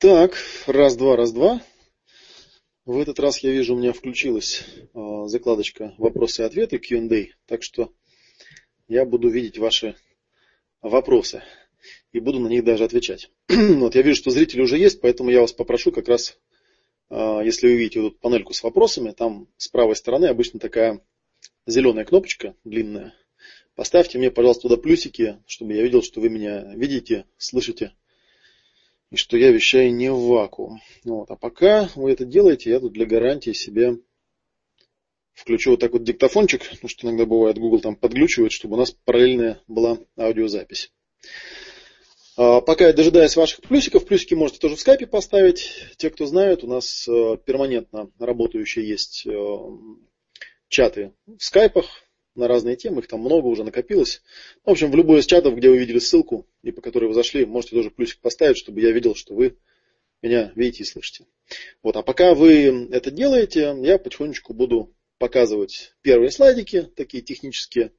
Так, раз-два, раз-два. В этот раз я вижу, у меня включилась э, закладочка вопросы и ответы Q&A, так что я буду видеть ваши вопросы и буду на них даже отвечать. вот я вижу, что зрители уже есть, поэтому я вас попрошу как раз, э, если вы видите вот панельку с вопросами, там с правой стороны обычно такая зеленая кнопочка длинная. Поставьте мне, пожалуйста, туда плюсики, чтобы я видел, что вы меня видите, слышите и что я вещаю не в вакуум. Вот. А пока вы это делаете, я тут для гарантии себе включу вот так вот диктофончик, потому что иногда бывает Google там подглючивает, чтобы у нас параллельная была аудиозапись. А пока я дожидаюсь ваших плюсиков, плюсики можете тоже в скайпе поставить. Те, кто знают, у нас э, перманентно работающие есть э, чаты в скайпах, на разные темы, их там много уже накопилось. В общем, в любой из чатов, где вы видели ссылку и по которой вы зашли, можете тоже плюсик поставить, чтобы я видел, что вы меня видите и слышите. Вот, а пока вы это делаете, я потихонечку буду показывать первые слайдики, такие технические,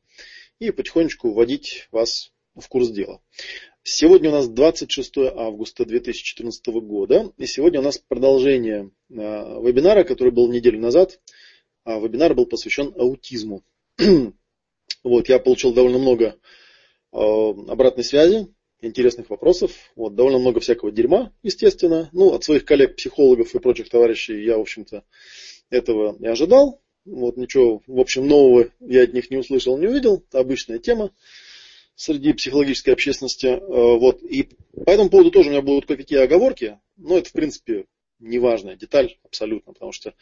и потихонечку вводить вас в курс дела. Сегодня у нас 26 августа 2014 года, и сегодня у нас продолжение э, вебинара, который был неделю назад. А вебинар был посвящен аутизму. вот, я получил довольно много э, обратной связи, интересных вопросов, вот, довольно много всякого дерьма, естественно. Ну, от своих коллег-психологов и прочих товарищей я, в общем-то, этого не ожидал. Вот, ничего, в общем, нового я от них не услышал, не увидел. Это обычная тема среди психологической общественности. Э, вот, и по этому поводу тоже у меня будут кое-какие оговорки, но это, в принципе, неважная деталь абсолютно, потому что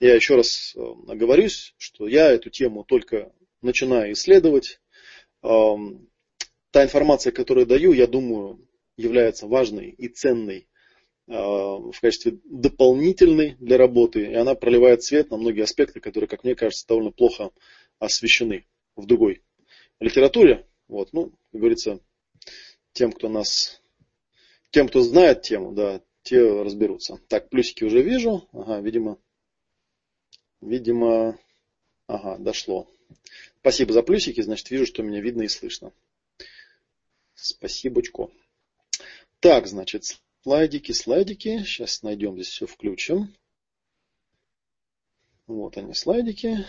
я еще раз э, оговорюсь, что я эту тему только начинаю исследовать. Эм, та информация, которую даю, я думаю, является важной и ценной э, в качестве дополнительной для работы, и она проливает свет на многие аспекты, которые, как мне кажется, довольно плохо освещены в другой литературе. Вот, ну, как говорится, тем, кто нас, тем, кто знает тему, да, те разберутся. Так, плюсики уже вижу. Ага, видимо, Видимо, ага, дошло. Спасибо за плюсики, значит, вижу, что меня видно и слышно. Спасибочку. Так, значит, слайдики, слайдики. Сейчас найдем здесь все, включим. Вот они, слайдики.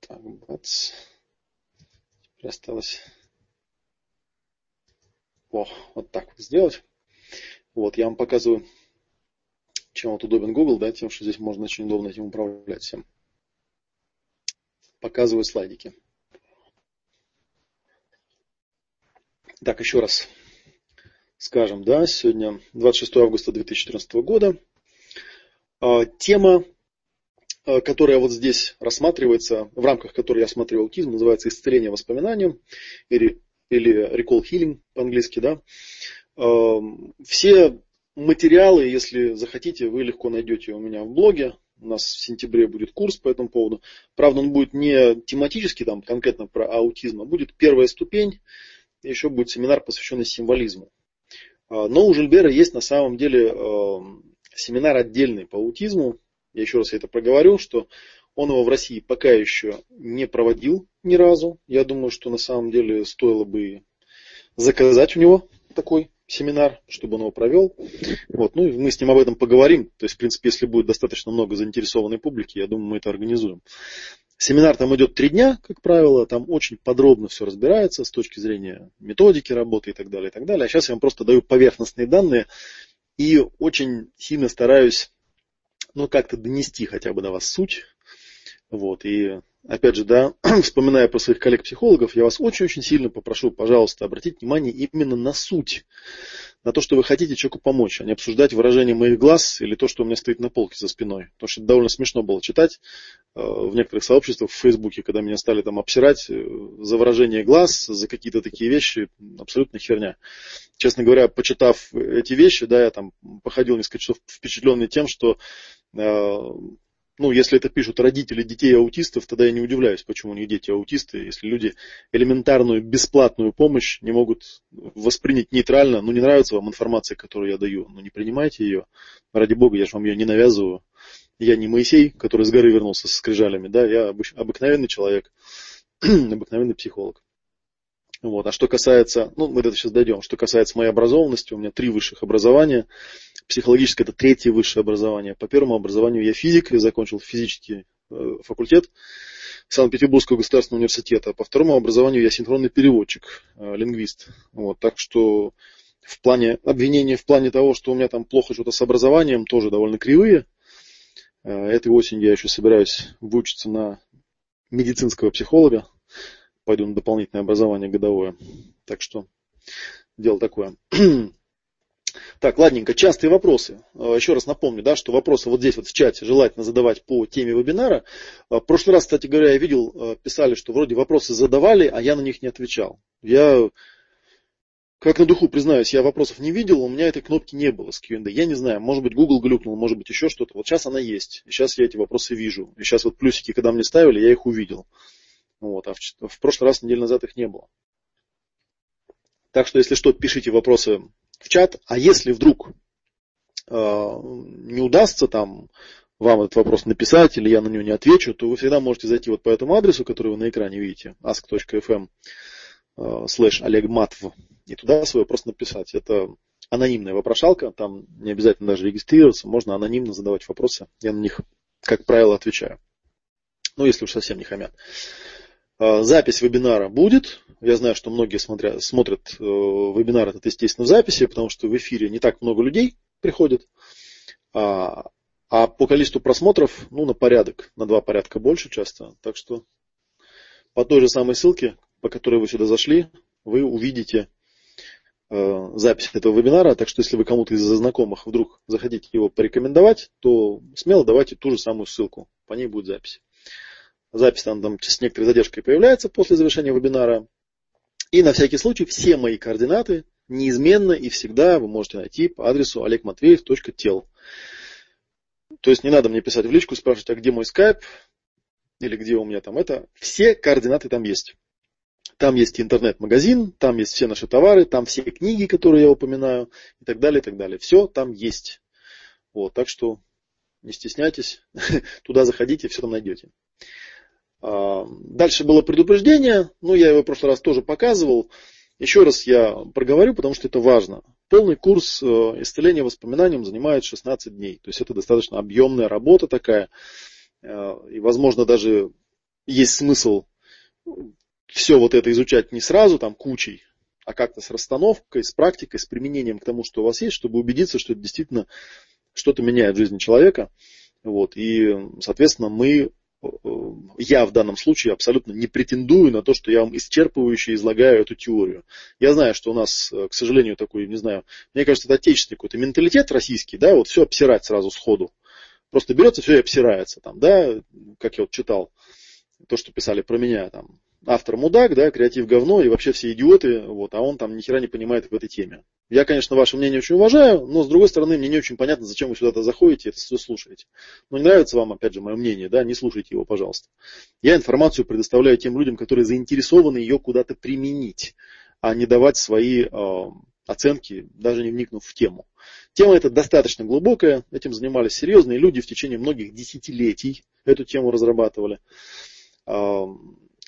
Так, бац. Теперь осталось... О, вот так вот сделать. Вот, я вам показываю чем вот удобен Google, да, тем, что здесь можно очень удобно этим управлять всем. Показываю слайдики. Так, еще раз скажем, да, сегодня 26 августа 2014 года. А, тема, а, которая вот здесь рассматривается, в рамках которой я осматриваю аутизм, называется исцеление воспоминаниям или, или recall healing по-английски, да. А, все материалы, если захотите, вы легко найдете у меня в блоге. У нас в сентябре будет курс по этому поводу. Правда, он будет не тематический, там, конкретно про аутизм, а будет первая ступень. Еще будет семинар, посвященный символизму. А, но у Жильбера есть на самом деле эм, семинар отдельный по аутизму. Я еще раз это проговорю, что он его в России пока еще не проводил ни разу. Я думаю, что на самом деле стоило бы заказать у него такой семинар, чтобы он его провел. Вот, ну и мы с ним об этом поговорим. То есть, в принципе, если будет достаточно много заинтересованной публики, я думаю, мы это организуем. Семинар там идет три дня, как правило, там очень подробно все разбирается с точки зрения методики работы и так далее, и так далее. А сейчас я вам просто даю поверхностные данные и очень сильно стараюсь, ну, как-то донести хотя бы до вас суть. Вот, и опять же, да, вспоминая про своих коллег-психологов, я вас очень-очень сильно попрошу, пожалуйста, обратить внимание именно на суть, на то, что вы хотите человеку помочь, а не обсуждать выражение моих глаз или то, что у меня стоит на полке за спиной. Потому что это довольно смешно было читать э, в некоторых сообществах в Фейсбуке, когда меня стали там обсирать э, за выражение глаз, за какие-то такие вещи, абсолютно херня. Честно говоря, почитав эти вещи, да, я там походил несколько часов впечатленный тем, что э, ну, если это пишут родители детей аутистов, тогда я не удивляюсь, почему у них дети аутисты, если люди элементарную бесплатную помощь не могут воспринять нейтрально, ну, не нравится вам информация, которую я даю, ну, не принимайте ее, ради бога, я же вам ее не навязываю. Я не Моисей, который с горы вернулся со скрижалями, да, я обыкновенный человек, обыкновенный психолог. Вот. А что касается, ну, мы до этого сейчас дойдем, что касается моей образованности, у меня три высших образования. Психологическое это третье высшее образование. По первому образованию я физик, я закончил физический э, факультет Санкт-Петербургского государственного университета. По второму образованию я синхронный переводчик, э, лингвист. Вот. Так что в плане обвинения, в плане того, что у меня там плохо что-то с образованием, тоже довольно кривые. Э, этой осенью я еще собираюсь выучиться на медицинского психолога. Пойду на дополнительное образование годовое. Так что дело такое. Так, ладненько, частые вопросы. Э, еще раз напомню, да, что вопросы вот здесь вот в чате желательно задавать по теме вебинара. Э, в прошлый раз, кстати говоря, я видел, писали, что вроде вопросы задавали, а я на них не отвечал. Я как на духу признаюсь, я вопросов не видел, у меня этой кнопки не было с Q&A. Я не знаю, может быть Google глюкнул, может быть еще что-то. Вот сейчас она есть, и сейчас я эти вопросы вижу. И сейчас вот плюсики, когда мне ставили, я их увидел. Вот, а в, в прошлый раз, неделю назад, их не было. Так что, если что, пишите вопросы в чат. А если вдруг э, не удастся там вам этот вопрос написать, или я на него не отвечу, то вы всегда можете зайти вот по этому адресу, который вы на экране видите, ask.fm Э, слэш Олег и туда свой вопрос написать. Это анонимная вопрошалка, там не обязательно даже регистрироваться, можно анонимно задавать вопросы, я на них, как правило, отвечаю. Ну, если уж совсем не хамят. Э, запись вебинара будет. Я знаю, что многие смотрят, смотрят э, вебинар этот, естественно, в записи, потому что в эфире не так много людей приходит. А, а по количеству просмотров, ну, на порядок, на два порядка больше часто. Так что по той же самой ссылке, по которой вы сюда зашли, вы увидите э, запись этого вебинара. Так что если вы кому-то из знакомых вдруг захотите его порекомендовать, то смело давайте ту же самую ссылку. По ней будет запись. Запись там, там с некоторой задержкой появляется после завершения вебинара. И на всякий случай все мои координаты неизменно и всегда вы можете найти по адресу олегматвеев.тел. То есть не надо мне писать в личку, спрашивать, а где мой скайп, или где у меня там это. Все координаты там есть. Там есть интернет-магазин, там есть все наши товары, там все книги, которые я упоминаю, и так далее, и так далее. Все там есть. Вот, так что не стесняйтесь, туда заходите, все там найдете. А, дальше было предупреждение, ну я его в прошлый раз тоже показывал. Еще раз я проговорю, потому что это важно. Полный курс э, исцеления воспоминанием занимает 16 дней. То есть это достаточно объемная работа такая. Э, и, возможно, даже есть смысл все вот это изучать не сразу, там, кучей, а как-то с расстановкой, с практикой, с применением к тому, что у вас есть, чтобы убедиться, что это действительно что-то меняет в жизни человека. Вот. И, соответственно, мы, я в данном случае абсолютно не претендую на то, что я вам исчерпывающе излагаю эту теорию. Я знаю, что у нас, э, к сожалению, такой, не знаю, мне кажется, это отечественный какой-то менталитет российский, да, вот все обсирать сразу сходу. Просто берется все и обсирается там, да, как я вот читал, то, что писали про меня, там, автор мудак, да, креатив говно и вообще все идиоты, вот, а он там ни хера не понимает в этой теме. Я, конечно, ваше мнение очень уважаю, но с другой стороны, мне не очень понятно, зачем вы сюда-то заходите и это все слушаете. Но не нравится вам, опять же, мое мнение, да, не слушайте его, пожалуйста. Я информацию предоставляю тем людям, которые заинтересованы ее куда-то применить, а не давать свои э, оценки, даже не вникнув в тему. Тема эта достаточно глубокая, этим занимались серьезные люди в течение многих десятилетий, эту тему разрабатывали.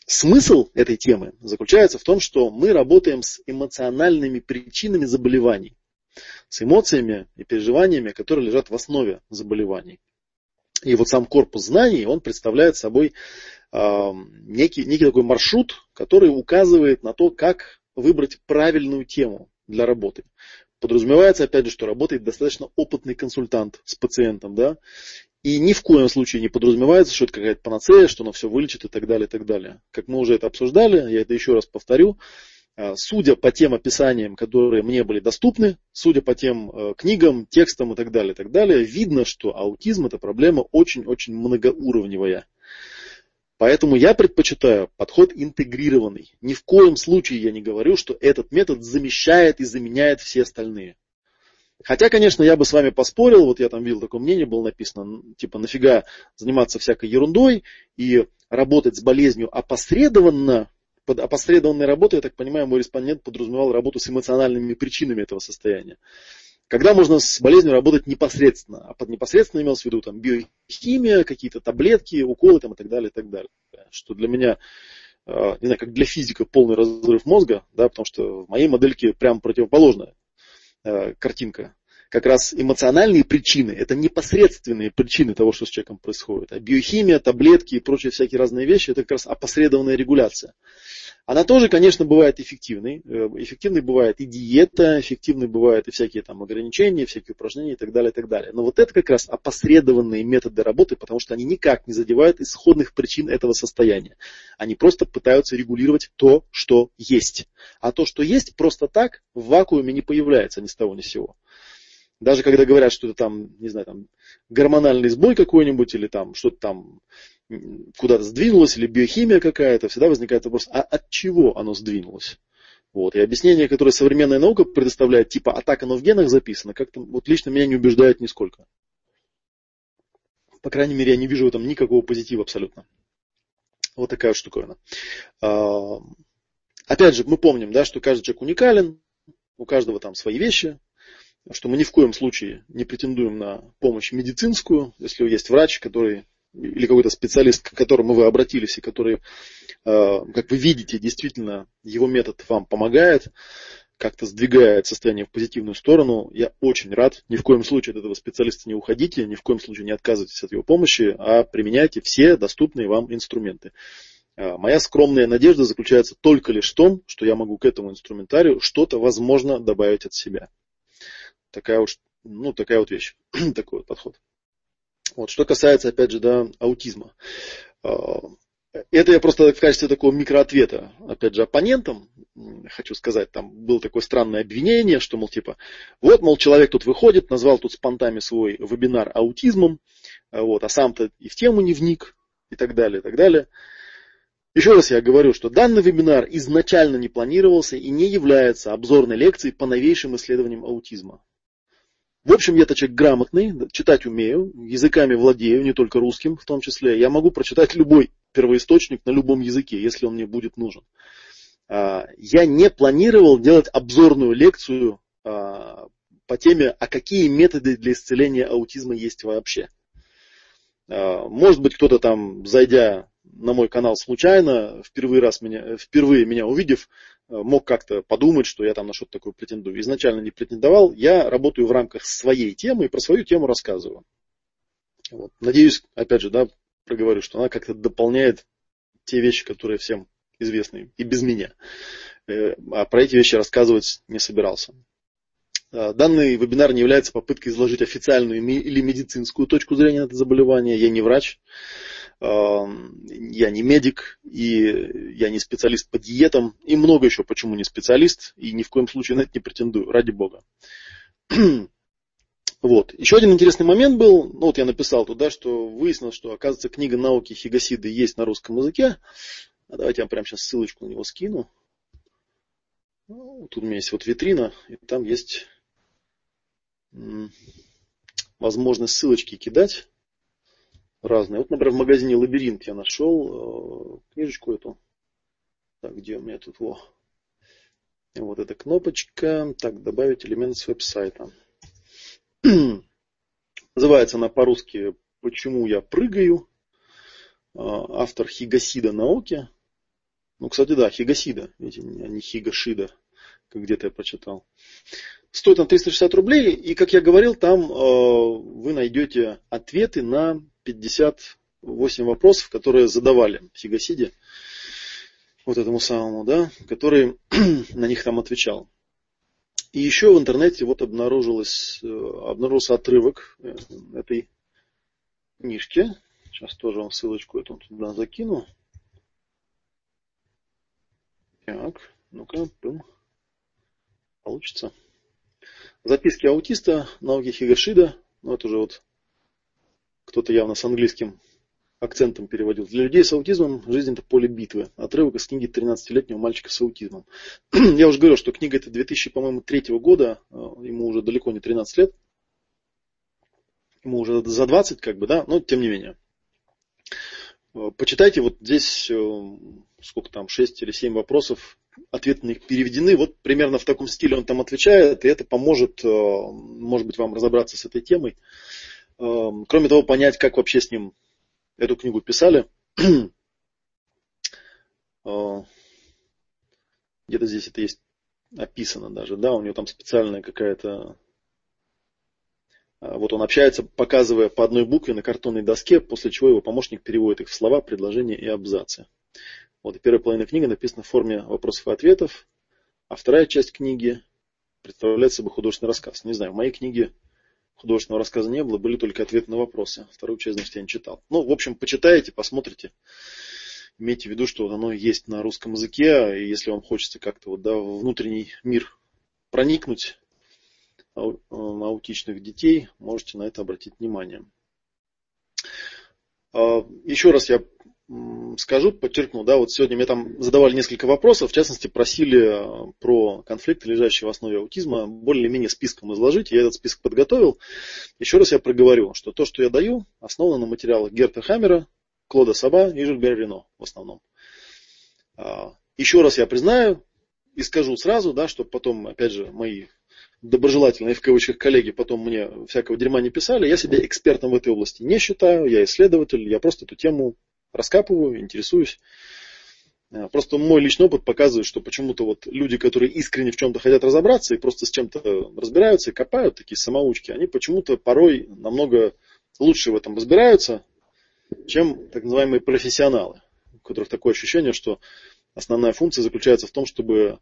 Смысл этой темы заключается в том, что мы работаем с эмоциональными причинами заболеваний, с эмоциями и переживаниями, которые лежат в основе заболеваний. И вот сам корпус знаний, он представляет собой э, некий, некий такой маршрут, который указывает на то, как выбрать правильную тему для работы. Подразумевается, опять же, что работает достаточно опытный консультант с пациентом, да, и ни в коем случае не подразумевается, что это какая-то панацея, что оно все вылечит и так далее, и так далее. Как мы уже это обсуждали, я это еще раз повторю, а, судя по тем описаниям, которые мне были доступны, судя по тем э, книгам, текстам и так далее, и так далее, видно, что аутизм это проблема очень-очень многоуровневая. Поэтому я предпочитаю подход интегрированный. Ни в коем случае я не говорю, что этот метод замещает и заменяет все остальные. Хотя, конечно, я бы с вами поспорил, вот я там видел такое мнение, было написано, типа, нафига заниматься всякой ерундой и работать с болезнью опосредованно, под опосредованной работой, я так понимаю, мой респондент подразумевал работу с эмоциональными причинами этого состояния. Когда можно с болезнью работать непосредственно, а под непосредственно имелось в виду там биохимия, какие-то таблетки, уколы там, и так далее, и так далее. Что для меня не знаю, как для физика полный разрыв мозга, да, потому что в моей модельке прям противоположная картинка как раз эмоциональные причины, это непосредственные причины того, что с человеком происходит. А биохимия, таблетки и прочие всякие разные вещи, это как раз опосредованная регуляция. Она тоже, конечно, бывает эффективной. Э, эффективной бывает и диета, эффективной бывают и всякие там ограничения, всякие упражнения и так далее, и так далее. Но вот это как раз опосредованные методы работы, потому что они никак не задевают исходных причин этого состояния. Они просто пытаются регулировать то, что есть. А то, что есть, просто так в вакууме не появляется ни с того ни с сего. Даже когда говорят, что это там, не знаю, там гормональный сбой какой-нибудь, или там что-то там куда-то сдвинулось, или биохимия какая-то, всегда возникает вопрос, а от чего оно сдвинулось? Вот. И объяснение, которое современная наука предоставляет, типа, а так оно в генах записано, как-то вот лично меня не убеждает нисколько. По крайней мере, я не вижу в этом никакого позитива абсолютно. Вот такая вот штуковина. А, опять же, мы помним, да, что каждый человек уникален, у каждого там свои вещи, что мы ни в коем случае не претендуем на помощь медицинскую, если есть врач, который или какой-то специалист, к которому вы обратились, и который, э, как вы видите, действительно его метод вам помогает, как-то сдвигает состояние в позитивную сторону, я очень рад. Ни в коем случае от этого специалиста не уходите, ни в коем случае не отказывайтесь от его помощи, а применяйте все доступные вам инструменты. Э, моя скромная надежда заключается только лишь в том, что я могу к этому инструментарию что-то, возможно, добавить от себя такая уж, ну, такая вот вещь, такой вот подход. Вот, что касается, опять же, да, аутизма. А, это я просто в качестве такого микроответа, опять же, оппонентам хочу сказать, там было такое странное обвинение, что, мол, типа, вот, мол, человек тут выходит, назвал тут с понтами свой вебинар аутизмом, а вот, а сам-то и в тему не вник, и так далее, и так далее. Еще раз я говорю, что данный вебинар изначально не планировался и не является обзорной лекцией по новейшим исследованиям аутизма. В общем, я-то человек грамотный, читать умею, языками владею, не только русским в том числе. Я могу прочитать любой первоисточник на любом языке, если он мне будет нужен. А, я не планировал делать обзорную лекцию а, по теме, а какие методы для исцеления аутизма есть вообще. А, может быть, кто-то там, зайдя на мой канал случайно, впервые, раз меня, впервые меня увидев, мог как-то подумать, что я там на что-то такое претендую. Изначально не претендовал. Я работаю в рамках своей темы и про свою тему рассказываю. Вот. Надеюсь, опять же, да, проговорю, что она как-то дополняет те вещи, которые всем известны и без меня. Э, а про эти вещи рассказывать не собирался. Э, данный вебинар не является попыткой изложить официальную или медицинскую точку зрения на это заболевание. Я не врач я не медик, и я не специалист по диетам, и много еще почему не специалист, и ни в коем случае на это не претендую, ради бога. Вот. Еще один интересный момент был, ну вот я написал туда, что выяснилось, что оказывается книга науки Хигасиды есть на русском языке. А давайте я прямо сейчас ссылочку на него скину. Ну, тут у меня есть вот витрина, и там есть возможность ссылочки кидать разные. Вот, например, в магазине Лабиринт я нашел э, книжечку эту. Так, где у меня тут? Во. Вот эта кнопочка. Так, добавить элемент с веб-сайта. Называется она по-русски «Почему я прыгаю?». Э, автор Хигасида Наоки. Ну, кстати, да, Хигасида, а не Хигашида, как где-то я прочитал. Стоит он 360 рублей, и, как я говорил, там э, вы найдете ответы на 58 вопросов, которые задавали Хигасиде, вот этому самому, да, который на них там отвечал. И еще в интернете вот обнаружилось, э, обнаружился отрывок э, этой книжки. Сейчас тоже вам ссылочку эту туда закину. Так, ну-ка, пым. Получится. Записки аутиста, науки Хигашида. Ну, это уже вот кто-то явно с английским акцентом переводил. Для людей с аутизмом жизнь это поле битвы. Отрывок из книги 13-летнего мальчика с аутизмом. Я уже говорил, что книга это 2000, по-моему, третьего года. Э, ему уже далеко не 13 лет. Ему уже за 20, как бы, да, но тем не менее. Э, почитайте, вот здесь э, сколько там, 6 или 7 вопросов, ответы на них переведены. Вот примерно в таком стиле он там отвечает, и это поможет, может быть, вам разобраться с этой темой. Эм, кроме того, понять, как вообще с ним эту книгу писали. где-то здесь это есть описано даже, да, у него там специальная какая-то вот он общается, показывая по одной букве на картонной доске, после чего его помощник переводит их в слова, предложения и абзацы. Вот первая половина книги написана в форме вопросов и ответов, а вторая часть книги представляет собой художественный рассказ. Не знаю, в моей книге художественного рассказа не было, были только ответы на вопросы. Вторую часть, значит, я не читал. Ну, в общем, почитайте, посмотрите. Имейте в виду, что оно есть на русском языке, и если вам хочется как-то вот, да, в внутренний мир проникнуть аутичных детей, можете на это обратить внимание. А, еще раз я скажу, подчеркну, да, вот сегодня мне там задавали несколько вопросов, в частности, просили э, про конфликты, лежащие в основе аутизма, более-менее списком изложить. Я этот список подготовил. Еще раз я проговорю, что то, что я даю, основано на материалах Герта Хаммера, Клода Саба и Жильбера Рено в основном. А, еще раз я признаю и скажу сразу, да, чтобы потом, опять же, мои доброжелательные в кавычках коллеги потом мне всякого дерьма не писали, я себя экспертом в этой области не считаю, я исследователь, я просто эту тему раскапываю, интересуюсь. Э, просто мой личный опыт показывает, что почему-то вот люди, которые искренне в чем-то хотят разобраться и просто с чем-то разбираются и копают, такие самоучки, они почему-то порой намного лучше в этом разбираются, чем так называемые профессионалы, у которых такое ощущение, что основная функция заключается в том, чтобы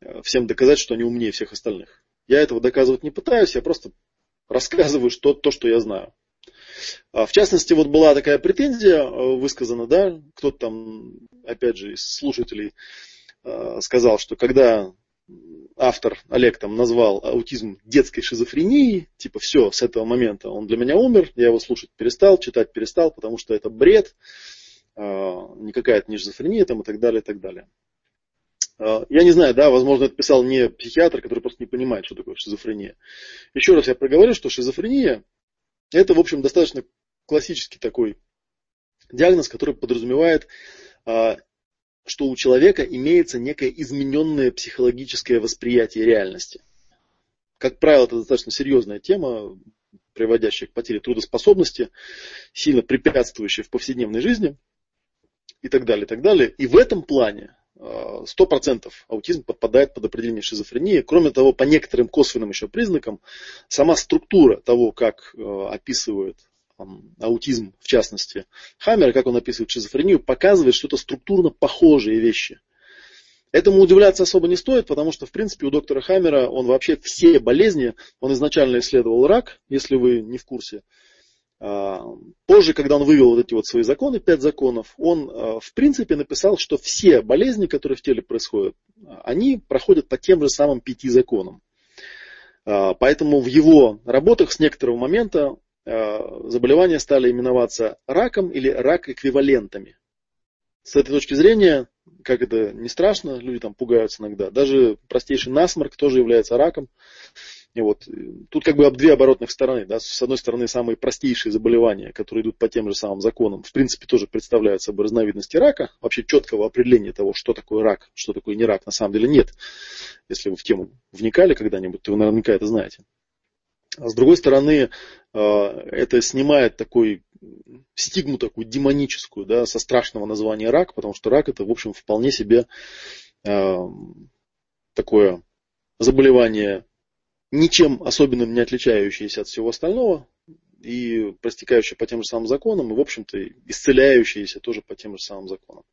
э, всем доказать, что они умнее всех остальных. Я этого доказывать не пытаюсь, я просто рассказываю что, то, что я знаю. А, в частности, вот была такая претензия э, высказана, да, кто-то там, опять же, из слушателей э, сказал, что когда автор Олег там назвал аутизм детской шизофренией, типа все, с этого момента он для меня умер, я его слушать перестал, читать перестал, потому что это бред, э, никакая это не шизофрения там и так далее, и так далее. Я не знаю, да, возможно, это писал не психиатр, который просто не понимает, что такое шизофрения. Еще раз я проговорю, что шизофрения это, в общем, достаточно классический такой диагноз, который подразумевает, а, что у человека имеется некое измененное психологическое восприятие реальности. Как правило, это достаточно серьезная тема, приводящая к потере трудоспособности, сильно препятствующая в повседневной жизни и так далее, и так далее. И в этом плане 100% аутизм подпадает под определение шизофрении. Кроме того, по некоторым косвенным еще признакам, сама структура того, как э, описывает аутизм, в частности, Хаммер, как он описывает шизофрению, показывает, что это структурно похожие вещи. Этому удивляться особо не стоит, потому что, в принципе, у доктора Хаммера он вообще все болезни, он изначально исследовал рак, если вы не в курсе, позже, когда он вывел вот эти вот свои законы, пять законов, он а, в принципе написал, что все болезни, которые в теле происходят, они проходят по тем же самым пяти законам. А, поэтому в его работах с некоторого момента заболевания стали именоваться раком или рак-эквивалентами. С этой точки зрения, как это не страшно, люди там пугаются иногда, даже простейший насморк тоже является раком. Вот, тут как бы две оборотных стороны. Да? С одной стороны, самые простейшие заболевания, которые идут по тем же самым законам, в принципе, тоже представляют собой разновидности рака. Вообще четкого определения того, что такое рак, что такое не рак, на самом деле нет. Если вы в тему вникали когда-нибудь, то вы наверняка это знаете. А с другой стороны, а, это снимает такой стигму такую демоническую, да, со страшного названия рак, потому что рак это, в общем, вполне себе а, такое заболевание ничем особенным не отличающиеся от всего остального, и простекающие по тем же самым законам, и, в общем-то, исцеляющиеся тоже по тем же самым законам.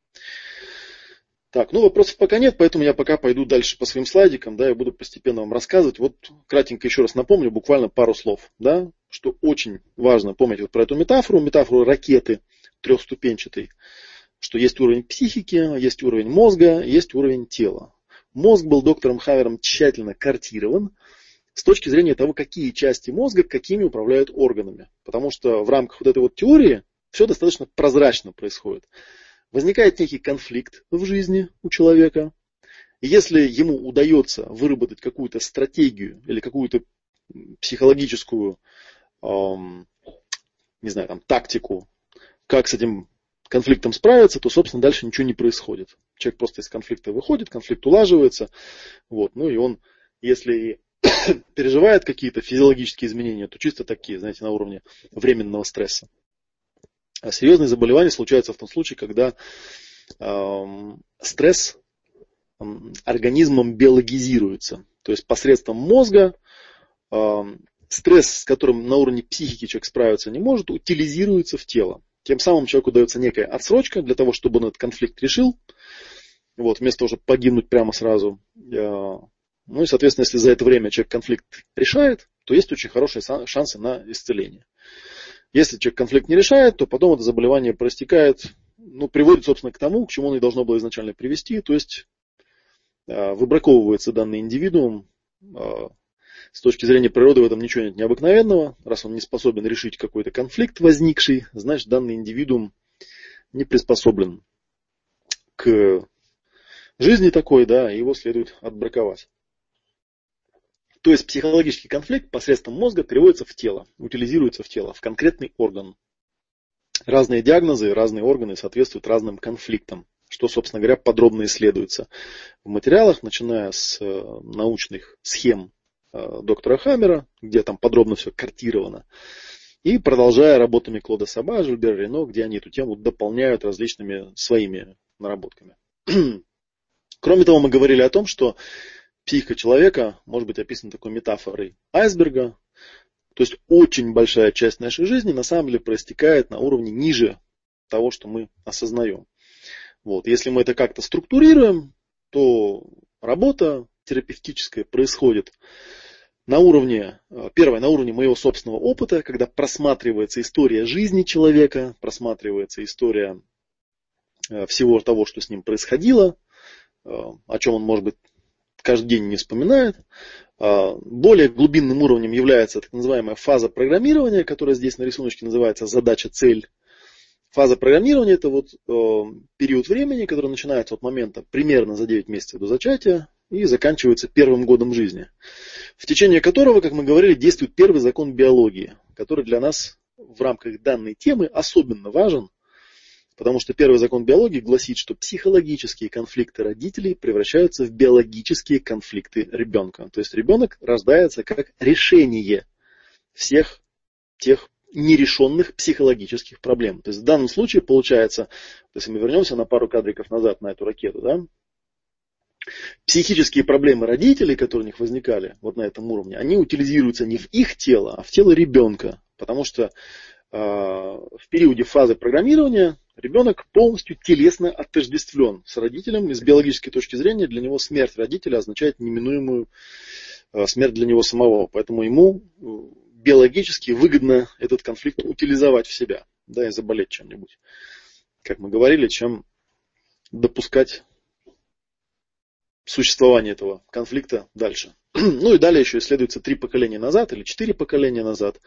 Так, ну вопросов пока нет, поэтому я пока пойду дальше по своим слайдикам, да, я буду постепенно вам рассказывать. Вот кратенько еще раз напомню, буквально пару слов, да, что очень важно помнить вот про эту метафору, метафору ракеты трехступенчатой, что есть уровень психики, есть уровень мозга, есть уровень тела. Мозг был доктором Хавером тщательно картирован, с точки зрения того, какие части мозга какими управляют органами. Потому что в рамках вот этой вот теории все достаточно прозрачно происходит. Возникает некий конфликт в жизни у человека. Если ему удается выработать какую-то стратегию или какую-то психологическую, эм, не знаю, там, тактику, как с этим конфликтом справиться, то, собственно, дальше ничего не происходит. Человек просто из конфликта выходит, конфликт улаживается, вот, ну и он, если переживает какие-то физиологические изменения, то чисто такие, знаете, на уровне временного стресса. А серьезные заболевания случаются в том случае, когда э, стресс организмом биологизируется. То есть посредством мозга стресс, с которым на уровне психики человек справиться не может, утилизируется в тело. Тем самым человеку дается некая отсрочка для того, чтобы он этот конфликт решил. Вот, вместо того, чтобы погибнуть прямо сразу. Ну и, соответственно, если за это время человек конфликт решает, то есть очень хорошие шансы на исцеление. Если человек конфликт не решает, то потом это заболевание проистекает, ну, приводит, собственно, к тому, к чему оно и должно было изначально привести, то есть а, выбраковывается данный индивидуум. А, с точки зрения природы в этом ничего нет необыкновенного. Раз он не способен решить какой-то конфликт возникший, значит данный индивидуум не приспособлен к жизни такой, да, его следует отбраковать. То есть психологический конфликт посредством мозга переводится в тело, утилизируется в тело, в конкретный орган. Разные диагнозы, разные органы соответствуют разным конфликтам, что, собственно говоря, подробно исследуется в материалах, начиная с э, научных схем э, доктора Хаммера, где там подробно все картировано, и продолжая работами Клода Саба, Жильбера Рено, где они эту тему дополняют различными своими наработками. Кроме того, мы говорили о том, что психика человека может быть описана такой метафорой айсберга. То есть очень большая часть нашей жизни на самом деле проистекает на уровне ниже того, что мы осознаем. Вот. Если мы это как-то структурируем, то работа терапевтическая происходит на уровне, э, первое, на уровне моего собственного опыта, когда просматривается история жизни человека, просматривается история э, всего того, что с ним происходило, э, о чем он, может быть, каждый день не вспоминает. А, более глубинным уровнем является так называемая фаза программирования, которая здесь на рисунке называется задача-цель. Фаза программирования – это вот э, период времени, который начинается от момента примерно за 9 месяцев до зачатия и заканчивается первым годом жизни, в течение которого, как мы говорили, действует первый закон биологии, который для нас в рамках данной темы особенно важен – Потому что первый закон биологии гласит, что психологические конфликты родителей превращаются в биологические конфликты ребенка. То есть ребенок рождается как решение всех тех нерешенных психологических проблем. То есть в данном случае получается, если мы вернемся на пару кадриков назад на эту ракету, да, психические проблемы родителей, которые у них возникали вот на этом уровне, они утилизируются не в их тело, а в тело ребенка. Потому что э, в периоде фазы программирования Ребенок полностью телесно отождествлен с родителем, и с биологической точки зрения для него смерть родителя означает неминуемую э, смерть для него самого. Поэтому ему э, биологически выгодно этот конфликт утилизовать в себя, да, и заболеть чем-нибудь. Как мы говорили, чем допускать существование этого конфликта дальше. Ну и далее еще исследуется три поколения назад или четыре поколения назад.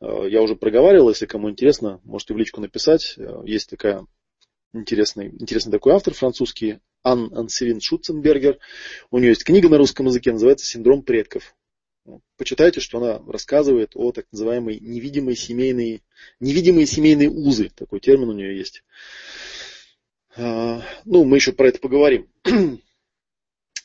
Э, я уже проговаривал, если кому интересно, можете в личку написать. Э, есть такая интересный, интересный такой автор французский, Ан Ансевин Шутценбергер. У нее есть книга на русском языке, называется «Синдром предков». Почитайте, что она рассказывает о так называемой невидимой семейной, невидимые семейные узы. Такой термин у нее есть. Э, ну, мы еще про это поговорим.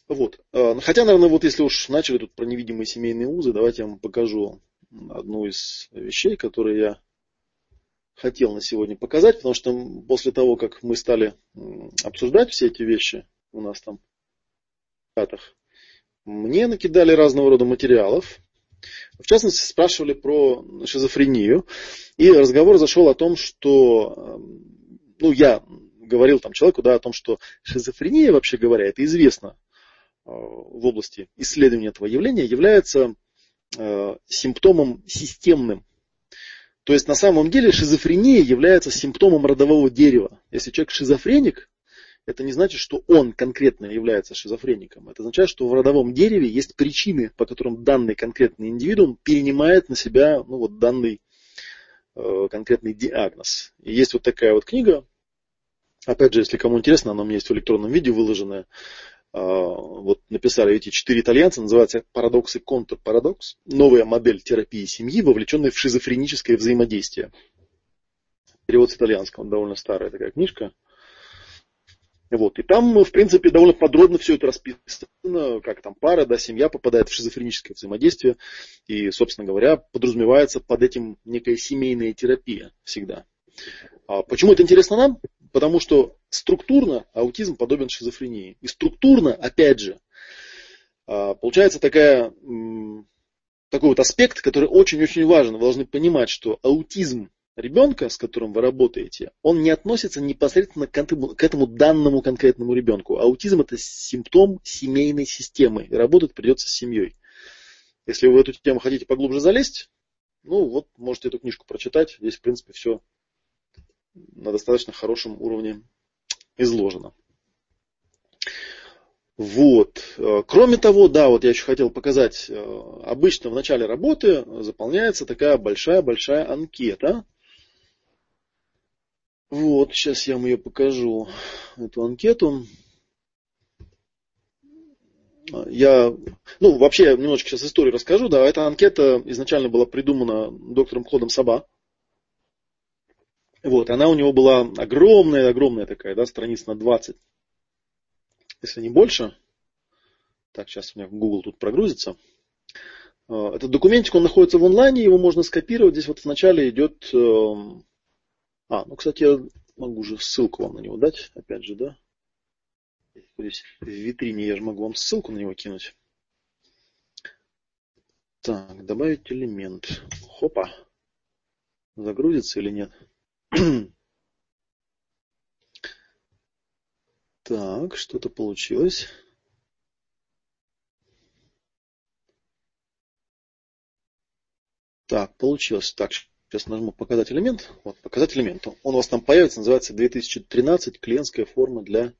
Вот. Хотя, наверное, вот если уж начали тут про невидимые семейные узы, давайте я вам покажу одну из вещей, которые я хотел на сегодня показать, потому что после того, как мы стали обсуждать все эти вещи у нас там в чатах, мне накидали разного рода материалов. В частности, спрашивали про шизофрению. И разговор зашел о том, что, ну, я говорил там человеку, да, о том, что шизофрения, вообще говоря, это известно э, в области исследования этого явления, является симптомом системным. То есть на самом деле шизофрения является симптомом родового дерева. Если человек шизофреник, это не значит, что он конкретно является шизофреником. Это означает, что в родовом дереве есть причины, по которым данный конкретный индивидуум перенимает на себя ну, вот данный э, конкретный диагноз. И есть вот такая вот книга. Опять же, если кому интересно, она у меня есть в электронном виде выложенная. А, вот написали эти четыре итальянца, называется «Парадокс и контрпарадокс». Новая модель терапии семьи, вовлеченная в шизофреническое взаимодействие. Перевод с итальянского, довольно старая такая книжка. Вот. И там, в принципе, довольно подробно все это расписано, как там пара, да, семья попадает в шизофреническое взаимодействие. И, собственно говоря, подразумевается под этим некая семейная терапия всегда. А почему это интересно нам? Потому что структурно аутизм подобен шизофрении. И структурно, опять же, а, получается такая, такой вот аспект, который очень-очень важен. Вы должны понимать, что аутизм ребенка, с которым вы работаете, он не относится непосредственно к этому, данному конкретному ребенку. Аутизм это симптом семейной системы. И работать придется с семьей. Если вы в эту тему хотите поглубже залезть, ну вот можете эту книжку прочитать. Здесь, в принципе, все на достаточно хорошем уровне изложено. Вот. Кроме того, да, вот я еще хотел показать, обычно в начале работы заполняется такая большая-большая анкета. Вот, сейчас я вам ее покажу, эту анкету. Я, ну, вообще, немножечко сейчас историю расскажу. Да, эта анкета изначально была придумана доктором Клодом Саба. Вот, она у него была огромная, огромная такая, да, страниц на 20, если не больше. Так, сейчас у меня Google тут прогрузится. А, этот документик, он находится в онлайне, его можно скопировать. Здесь вот вначале идет... Эм, а, ну, кстати, я могу уже ссылку вам на него дать, опять же, да. Здесь в витрине я же могу вам ссылку на него кинуть. Так, добавить элемент. Хопа. Загрузится или нет? Так, что-то получилось. Так, получилось. Так, сейчас нажму показать элемент. Вот, показать элемент. Он у вас там появится, называется 2013 клиентская форма для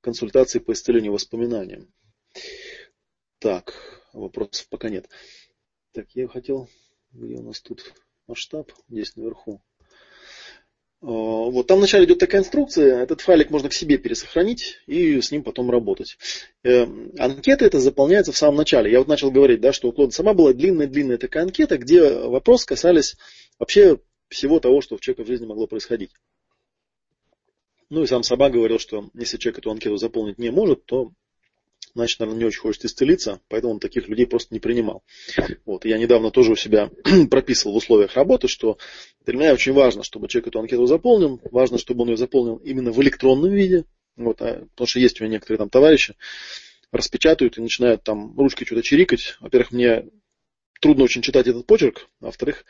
консультации по исцелению воспоминаниям. Так, вопросов пока нет. Так, я хотел, где у нас тут масштаб, здесь наверху. А, вот там вначале идет такая инструкция, этот файлик можно к себе пересохранить и с ним потом работать. Э, анкета это заполняется в самом начале. Я вот начал говорить, да, что у Клода сама была длинная-длинная такая анкета, где вопросы касались вообще всего того, что в человека в жизни могло происходить. Ну и сам Саба говорил, что если человек эту анкету заполнить не может, то значит, наверное, не очень хочет исцелиться, поэтому он таких людей просто не принимал. Вот. Я недавно тоже у себя прописывал в условиях работы, что для меня очень важно, чтобы человек эту анкету заполнил, важно, чтобы он ее заполнил именно в электронном виде, вот, а, потому что есть у меня некоторые там товарищи, распечатают и начинают там ручкой что-то чирикать. Во-первых, мне трудно очень читать этот почерк, а во-вторых,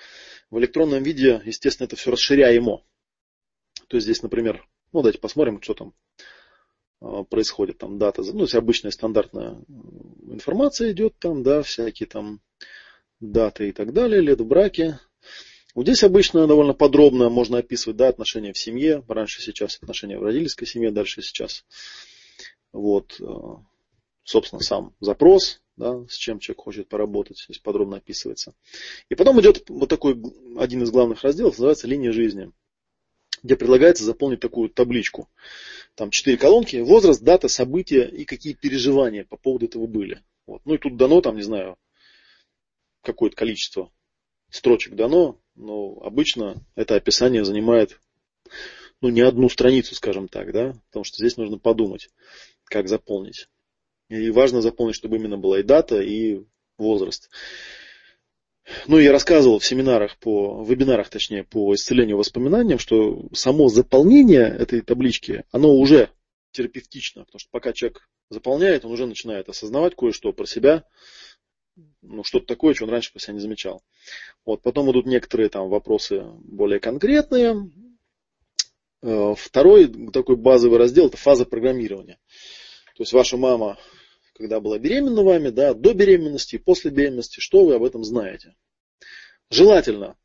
в электронном виде, естественно, это все расширяемо. То есть здесь, например, ну давайте посмотрим, что там происходит там дата, ну, есть обычная стандартная информация идет там, да, всякие там даты и так далее, лет в браке. Вот здесь обычно довольно подробно можно описывать, да, отношения в семье, раньше сейчас отношения в родительской семье, дальше сейчас. Вот, э, собственно, сам запрос, да, с чем человек хочет поработать, здесь подробно описывается. И потом идет вот такой один из главных разделов, называется линия жизни, где предлагается заполнить такую табличку там четыре колонки, возраст, дата, события и какие переживания по поводу этого были. Вот. Ну и тут дано, там, не знаю, какое-то количество строчек дано, но обычно это описание занимает ну, не одну страницу, скажем так, да, потому что здесь нужно подумать, как заполнить. И важно заполнить, чтобы именно была и дата, и возраст. Ну, я рассказывал в семинарах, по, вебинарах, точнее, по исцелению воспоминаниям, что само заполнение этой таблички, оно уже терапевтично, потому что пока человек заполняет, он уже начинает осознавать кое-что про себя, ну, что-то такое, что он раньше про себя не замечал. Вот, потом идут некоторые там вопросы более конкретные. Э, второй такой базовый раздел – это фаза программирования. То есть ваша мама когда была беременна вами, да, до беременности и после беременности, что вы об этом знаете. Желательно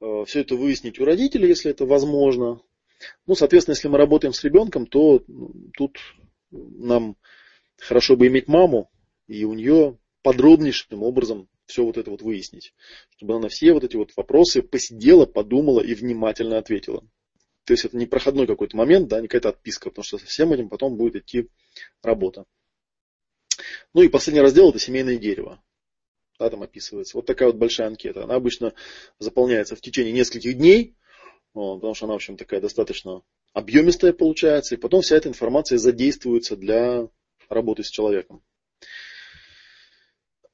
э, все это выяснить у родителей, если это возможно. Ну, соответственно, если мы работаем с ребенком, то тут нам хорошо бы иметь маму и у нее подробнейшим образом все вот это вот выяснить. Чтобы она на все вот эти вот вопросы посидела, подумала и внимательно ответила. То есть это не проходной какой-то момент, да, не какая-то отписка, потому что со всем этим потом будет идти работа. Ну и последний раздел это семейное дерево. Да, там описывается. Вот такая вот большая анкета. Она обычно заполняется в течение нескольких дней, потому что она, в общем, такая достаточно объемистая получается, и потом вся эта информация задействуется для работы с человеком.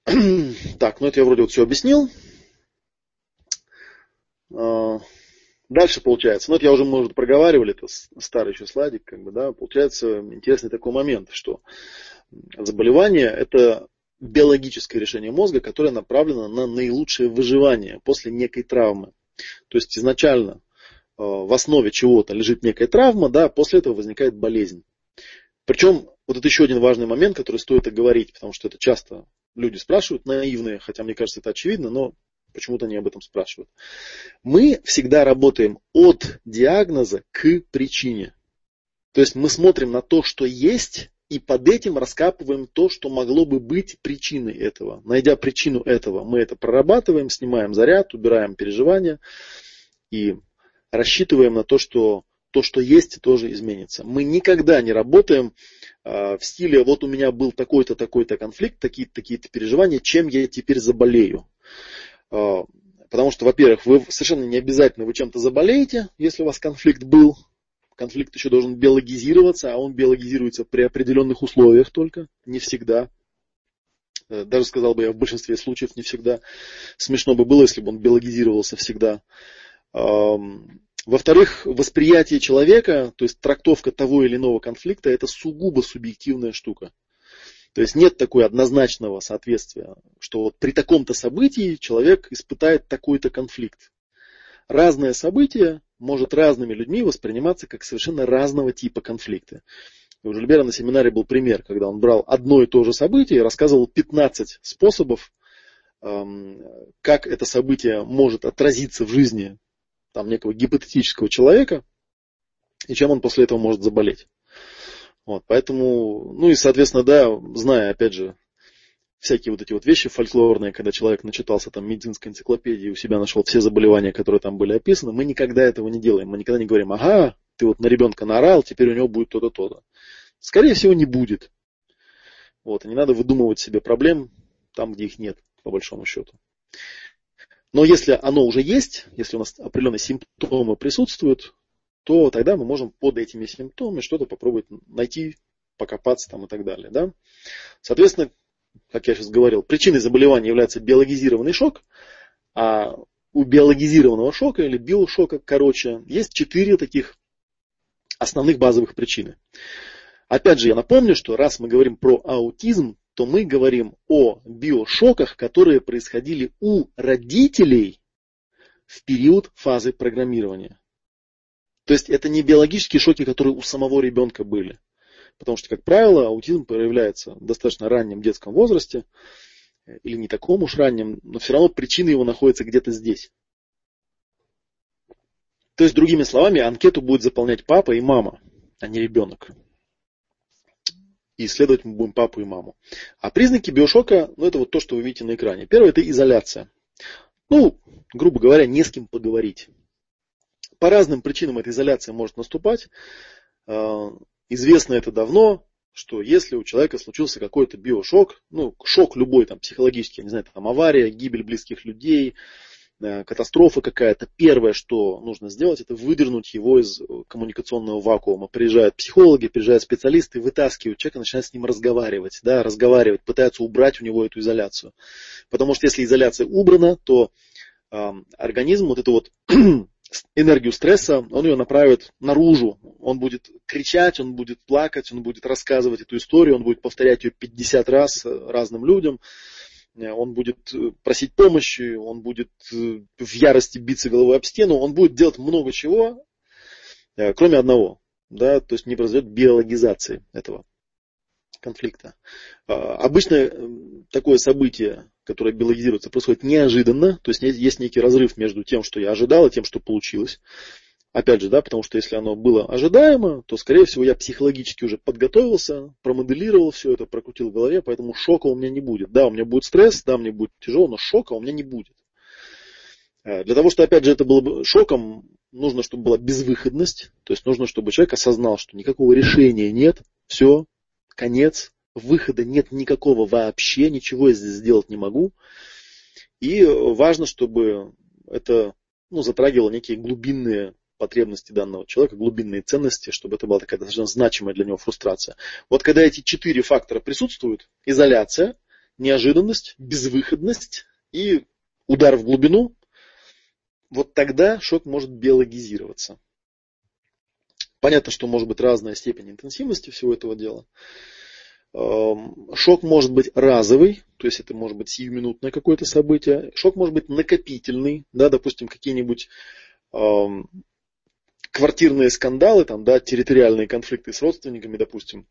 Так, ну это я вроде вот все объяснил. А, Дальше получается, ну это я уже, может, проговаривали, это старый еще слайдик, как бы, да, получается интересный такой момент, что заболевание это биологическое решение мозга, которое направлено на наилучшее выживание после некой травмы. То есть изначально э, в основе чего-то лежит некая травма, да, после этого возникает болезнь. Причем вот это еще один важный момент, который стоит оговорить, потому что это часто люди спрашивают, наивные, хотя мне кажется это очевидно, но почему-то они об этом спрашивают. Мы всегда работаем от диагноза к причине. То есть мы смотрим на то, что есть, и под этим раскапываем то, что могло бы быть причиной этого. Найдя причину этого, мы это прорабатываем, снимаем заряд, убираем переживания и рассчитываем на то, что то, что есть, тоже изменится. Мы никогда не работаем э, в стиле, вот у меня был такой-то, такой-то конфликт, такие-то, такие-то переживания, чем я теперь заболею. Э, потому что, во-первых, вы совершенно не обязательно вы чем-то заболеете, если у вас конфликт был. Конфликт еще должен биологизироваться, а он биологизируется при определенных условиях только, не всегда. Э, даже сказал бы я в большинстве случаев не всегда. Смешно бы было, если бы он биологизировался всегда. Во-вторых, восприятие человека, то есть трактовка того или иного конфликта, это сугубо субъективная штука. То есть нет такой однозначного соответствия, что вот при таком-то событии человек испытает такой-то конфликт. Разное событие может разными людьми восприниматься как совершенно разного типа конфликты. У Жильбера на семинаре был пример, когда он брал одно и то же событие и рассказывал 15 способов, как это событие может отразиться в жизни там, некого гипотетического человека, и чем он после этого может заболеть. Вот, поэтому, ну и, соответственно, да, зная, опять же, всякие вот эти вот вещи фольклорные, когда человек начитался там медицинской энциклопедии, у себя нашел все заболевания, которые там были описаны, мы никогда этого не делаем. Мы никогда не говорим, ага, ты вот на ребенка наорал, теперь у него будет то-то, то-то. Скорее всего, не будет. Вот, и не надо выдумывать себе проблем там, где их нет, по большому счету. Но если оно уже есть, если у нас определенные симптомы присутствуют, то тогда мы можем под этими симптомами что-то попробовать найти, покопаться там и так далее. Да? Соответственно, как я сейчас говорил, причиной заболевания является биологизированный шок, а у биологизированного шока или биошока, короче, есть четыре таких основных базовых причины. Опять же, я напомню, что раз мы говорим про аутизм, то мы говорим о биошоках, которые происходили у родителей в период фазы программирования. То есть это не биологические шоки, которые у самого ребенка были. Потому что, как правило, аутизм проявляется в достаточно раннем детском возрасте, или не таком уж раннем, но все равно причина его находится где-то здесь. То есть, другими словами, анкету будет заполнять папа и мама, а не ребенок и исследовать мы будем папу и маму. А признаки биошока, ну это вот то, что вы видите на экране. Первое это изоляция. Ну, грубо говоря, не с кем поговорить. По разным причинам эта изоляция может наступать. Известно это давно, что если у человека случился какой-то биошок, ну, шок любой, там, психологический, я не знаю, там, авария, гибель близких людей, Э, катастрофа какая-то, первое, что нужно сделать, это выдернуть его из э, коммуникационного вакуума. Приезжают психологи, приезжают специалисты, вытаскивают человека, начинают с ним разговаривать, да, разговаривать, пытаются убрать у него эту изоляцию. Потому что если изоляция убрана, то э, организм вот эту вот энергию стресса, он ее направит наружу. Он будет кричать, он будет плакать, он будет рассказывать эту историю, он будет повторять ее 50 раз э, разным людям. Э, он будет э, просить помощи, он будет в ярости биться головой об стену, он будет делать много чего, кроме одного. Да, то есть не произойдет биологизации этого конфликта. А, обычно такое событие, которое биологизируется, происходит неожиданно, то есть есть некий разрыв между тем, что я ожидал, и тем, что получилось. Опять же, да, потому что если оно было ожидаемо, то, скорее всего, я психологически уже подготовился, промоделировал все это, прокрутил в голове, поэтому шока у меня не будет. Да, у меня будет стресс, да, мне будет тяжело, но шока у меня не будет. Э, для того, чтобы, опять же, это было бы шоком, нужно, чтобы была безвыходность, то есть нужно, чтобы человек осознал, что никакого решения нет, все, конец, выхода нет никакого вообще, ничего я здесь сделать не могу. И важно, чтобы это ну, затрагивало некие глубинные потребности данного человека, глубинные ценности, чтобы это была такая достаточно значимая для него фрустрация. Вот когда эти четыре фактора присутствуют, изоляция, неожиданность, безвыходность и удар в глубину, вот тогда шок может биологизироваться. Понятно, что может быть разная степень интенсивности всего этого дела. Эм, шок может быть разовый, то есть это может быть сиюминутное какое-то событие. Шок может быть накопительный, да, допустим, какие-нибудь эм, квартирные скандалы, там, да, территориальные конфликты с родственниками, допустим,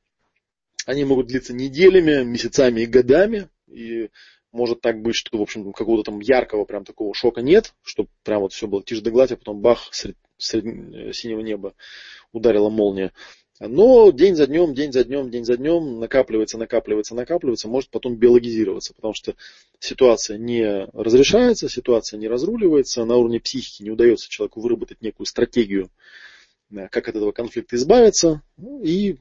они могут длиться неделями, месяцами и годами. И может так быть, что, в общем, какого-то там яркого прям такого шока нет, что прям вот все было тишь да гладь, а потом бах, среди синего неба ударила молния. Но день за днем, день за днем, день за днем накапливается, накапливается, накапливается, может потом биологизироваться, потому что ситуация не разрешается, ситуация не разруливается, на уровне психики не удается человеку выработать некую стратегию, как от этого конфликта избавиться, ну, и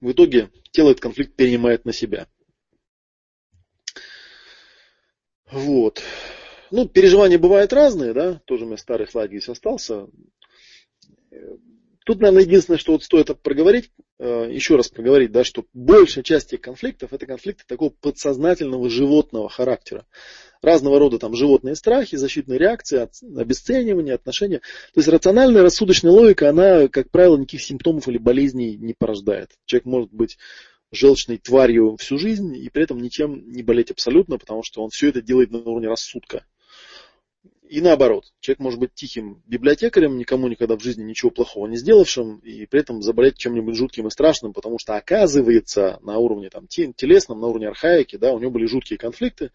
в итоге тело этот конфликт перенимает на себя. Вот. Ну, переживания бывают разные, да, тоже у меня старый слайд здесь остался. Тут, наверное, единственное, что вот стоит проговорить, э, еще раз проговорить, да, что большая часть этих конфликтов это конфликты такого подсознательного животного характера. Разного рода там животные страхи, защитные реакции, обесценивание, отношения. То есть рациональная, рассудочная логика, она, как правило, никаких симптомов или болезней не порождает. Человек может быть желчной тварью всю жизнь и при этом ничем не болеть абсолютно, потому что он все это делает на уровне рассудка. И наоборот, человек может быть тихим библиотекарем, никому никогда в жизни ничего плохого не сделавшим, и при этом заболеть чем-нибудь жутким и страшным, потому что оказывается на уровне там, телесном, на уровне архаики, да, у него были жуткие конфликты,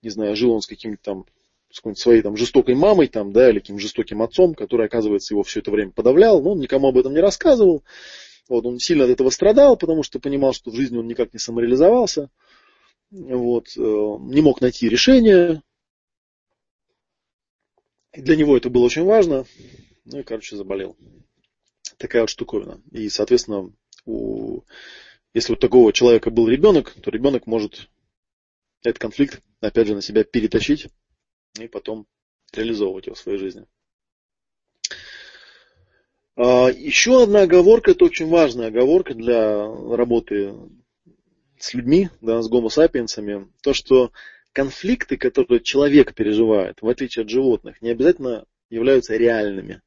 не знаю, жил он с каким-то там с какой-нибудь своей там жестокой мамой, там, да, или каким жестоким отцом, который, оказывается, его все это время подавлял, но он никому об этом не рассказывал. Вот, он сильно от этого страдал, потому что понимал, что в жизни он никак не самореализовался. Вот, э, не мог найти решения, для него это было очень важно. Ну и, короче, заболел. Такая вот штуковина. И, соответственно, у... если у такого человека был ребенок, то ребенок может этот конфликт, опять же, на себя перетащить и потом реализовывать его в своей жизни. А, еще одна оговорка, это очень важная оговорка для работы с людьми, да, с гомо сапиенсами, то, что конфликты, которые человек переживает, в отличие от животных, не обязательно являются реальными.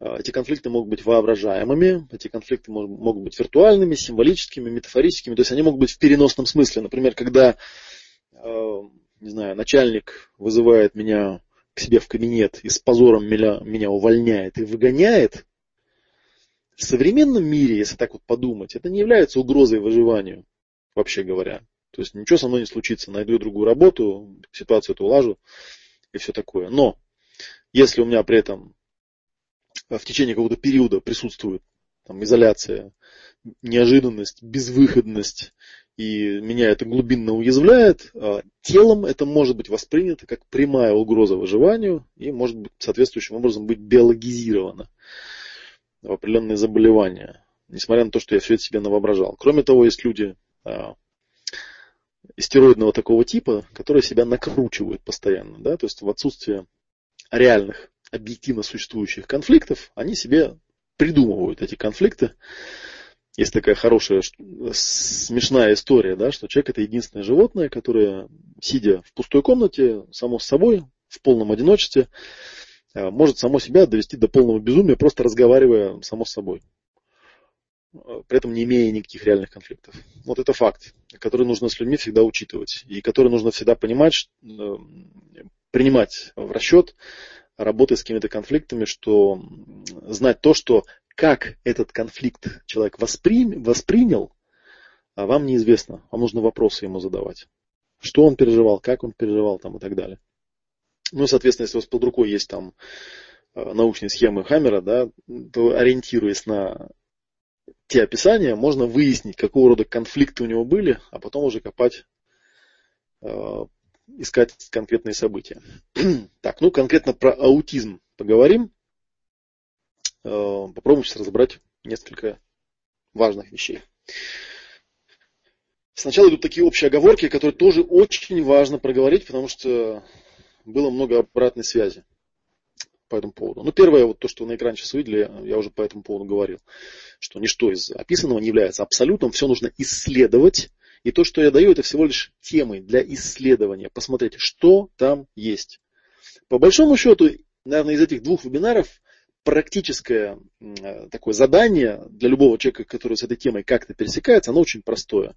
А, эти конфликты могут быть воображаемыми, эти конфликты могут быть виртуальными, символическими, метафорическими, то есть они могут быть в переносном смысле. Например, когда, а, не знаю, начальник вызывает меня к себе в кабинет и с позором меня, меня увольняет и выгоняет, в современном мире, если так вот подумать, это не является угрозой выживанию, вообще говоря. То есть ничего со мной не случится, найду другую работу, ситуацию эту улажу и все такое. Но если у меня при этом в течение какого-то периода присутствует там, изоляция, неожиданность, безвыходность, и меня это глубинно уязвляет, а телом это может быть воспринято как прямая угроза выживанию и может быть соответствующим образом быть биологизировано в определенные заболевания, несмотря на то, что я все это себе навоображал. Кроме того, есть люди, а, истероидного такого типа, которые себя накручивают постоянно. Да? То есть в отсутствие реальных, объективно существующих конфликтов, они себе придумывают эти конфликты. Есть такая хорошая, смешная история, да, что человек это единственное животное, которое, сидя в пустой комнате, само с собой, в полном одиночестве, э, может само себя довести до полного безумия, просто разговаривая само с собой. Э, при этом не имея никаких реальных конфликтов. Вот это факт, который нужно с людьми всегда учитывать, и который нужно всегда понимать, э, принимать в расчет, работая с какими-то конфликтами, что знать то, что как этот конфликт человек воспри... воспринял, а вам неизвестно. Вам нужно вопросы ему задавать. Что он переживал, как он переживал там, и так далее. Ну, соответственно, если у вас под рукой есть там э, научные схемы Хаммера, да, то ориентируясь на те описания, можно выяснить, какого рода конфликты у него были, а потом уже копать, э, искать конкретные события. так, ну конкретно про аутизм поговорим. Э, попробуем сейчас разобрать несколько важных вещей. Сначала идут такие общие оговорки, которые тоже очень важно проговорить, потому что было много обратной связи по этому поводу. Ну, первое, вот то, что на экране сейчас увидели, я уже по этому поводу говорил, что ничто из описанного не является абсолютным, все нужно исследовать, и то, что я даю, это всего лишь темы для исследования. Посмотрите, что там есть. По большому счету, наверное, из этих двух вебинаров практическое такое задание для любого человека, который с этой темой как-то пересекается, оно очень простое.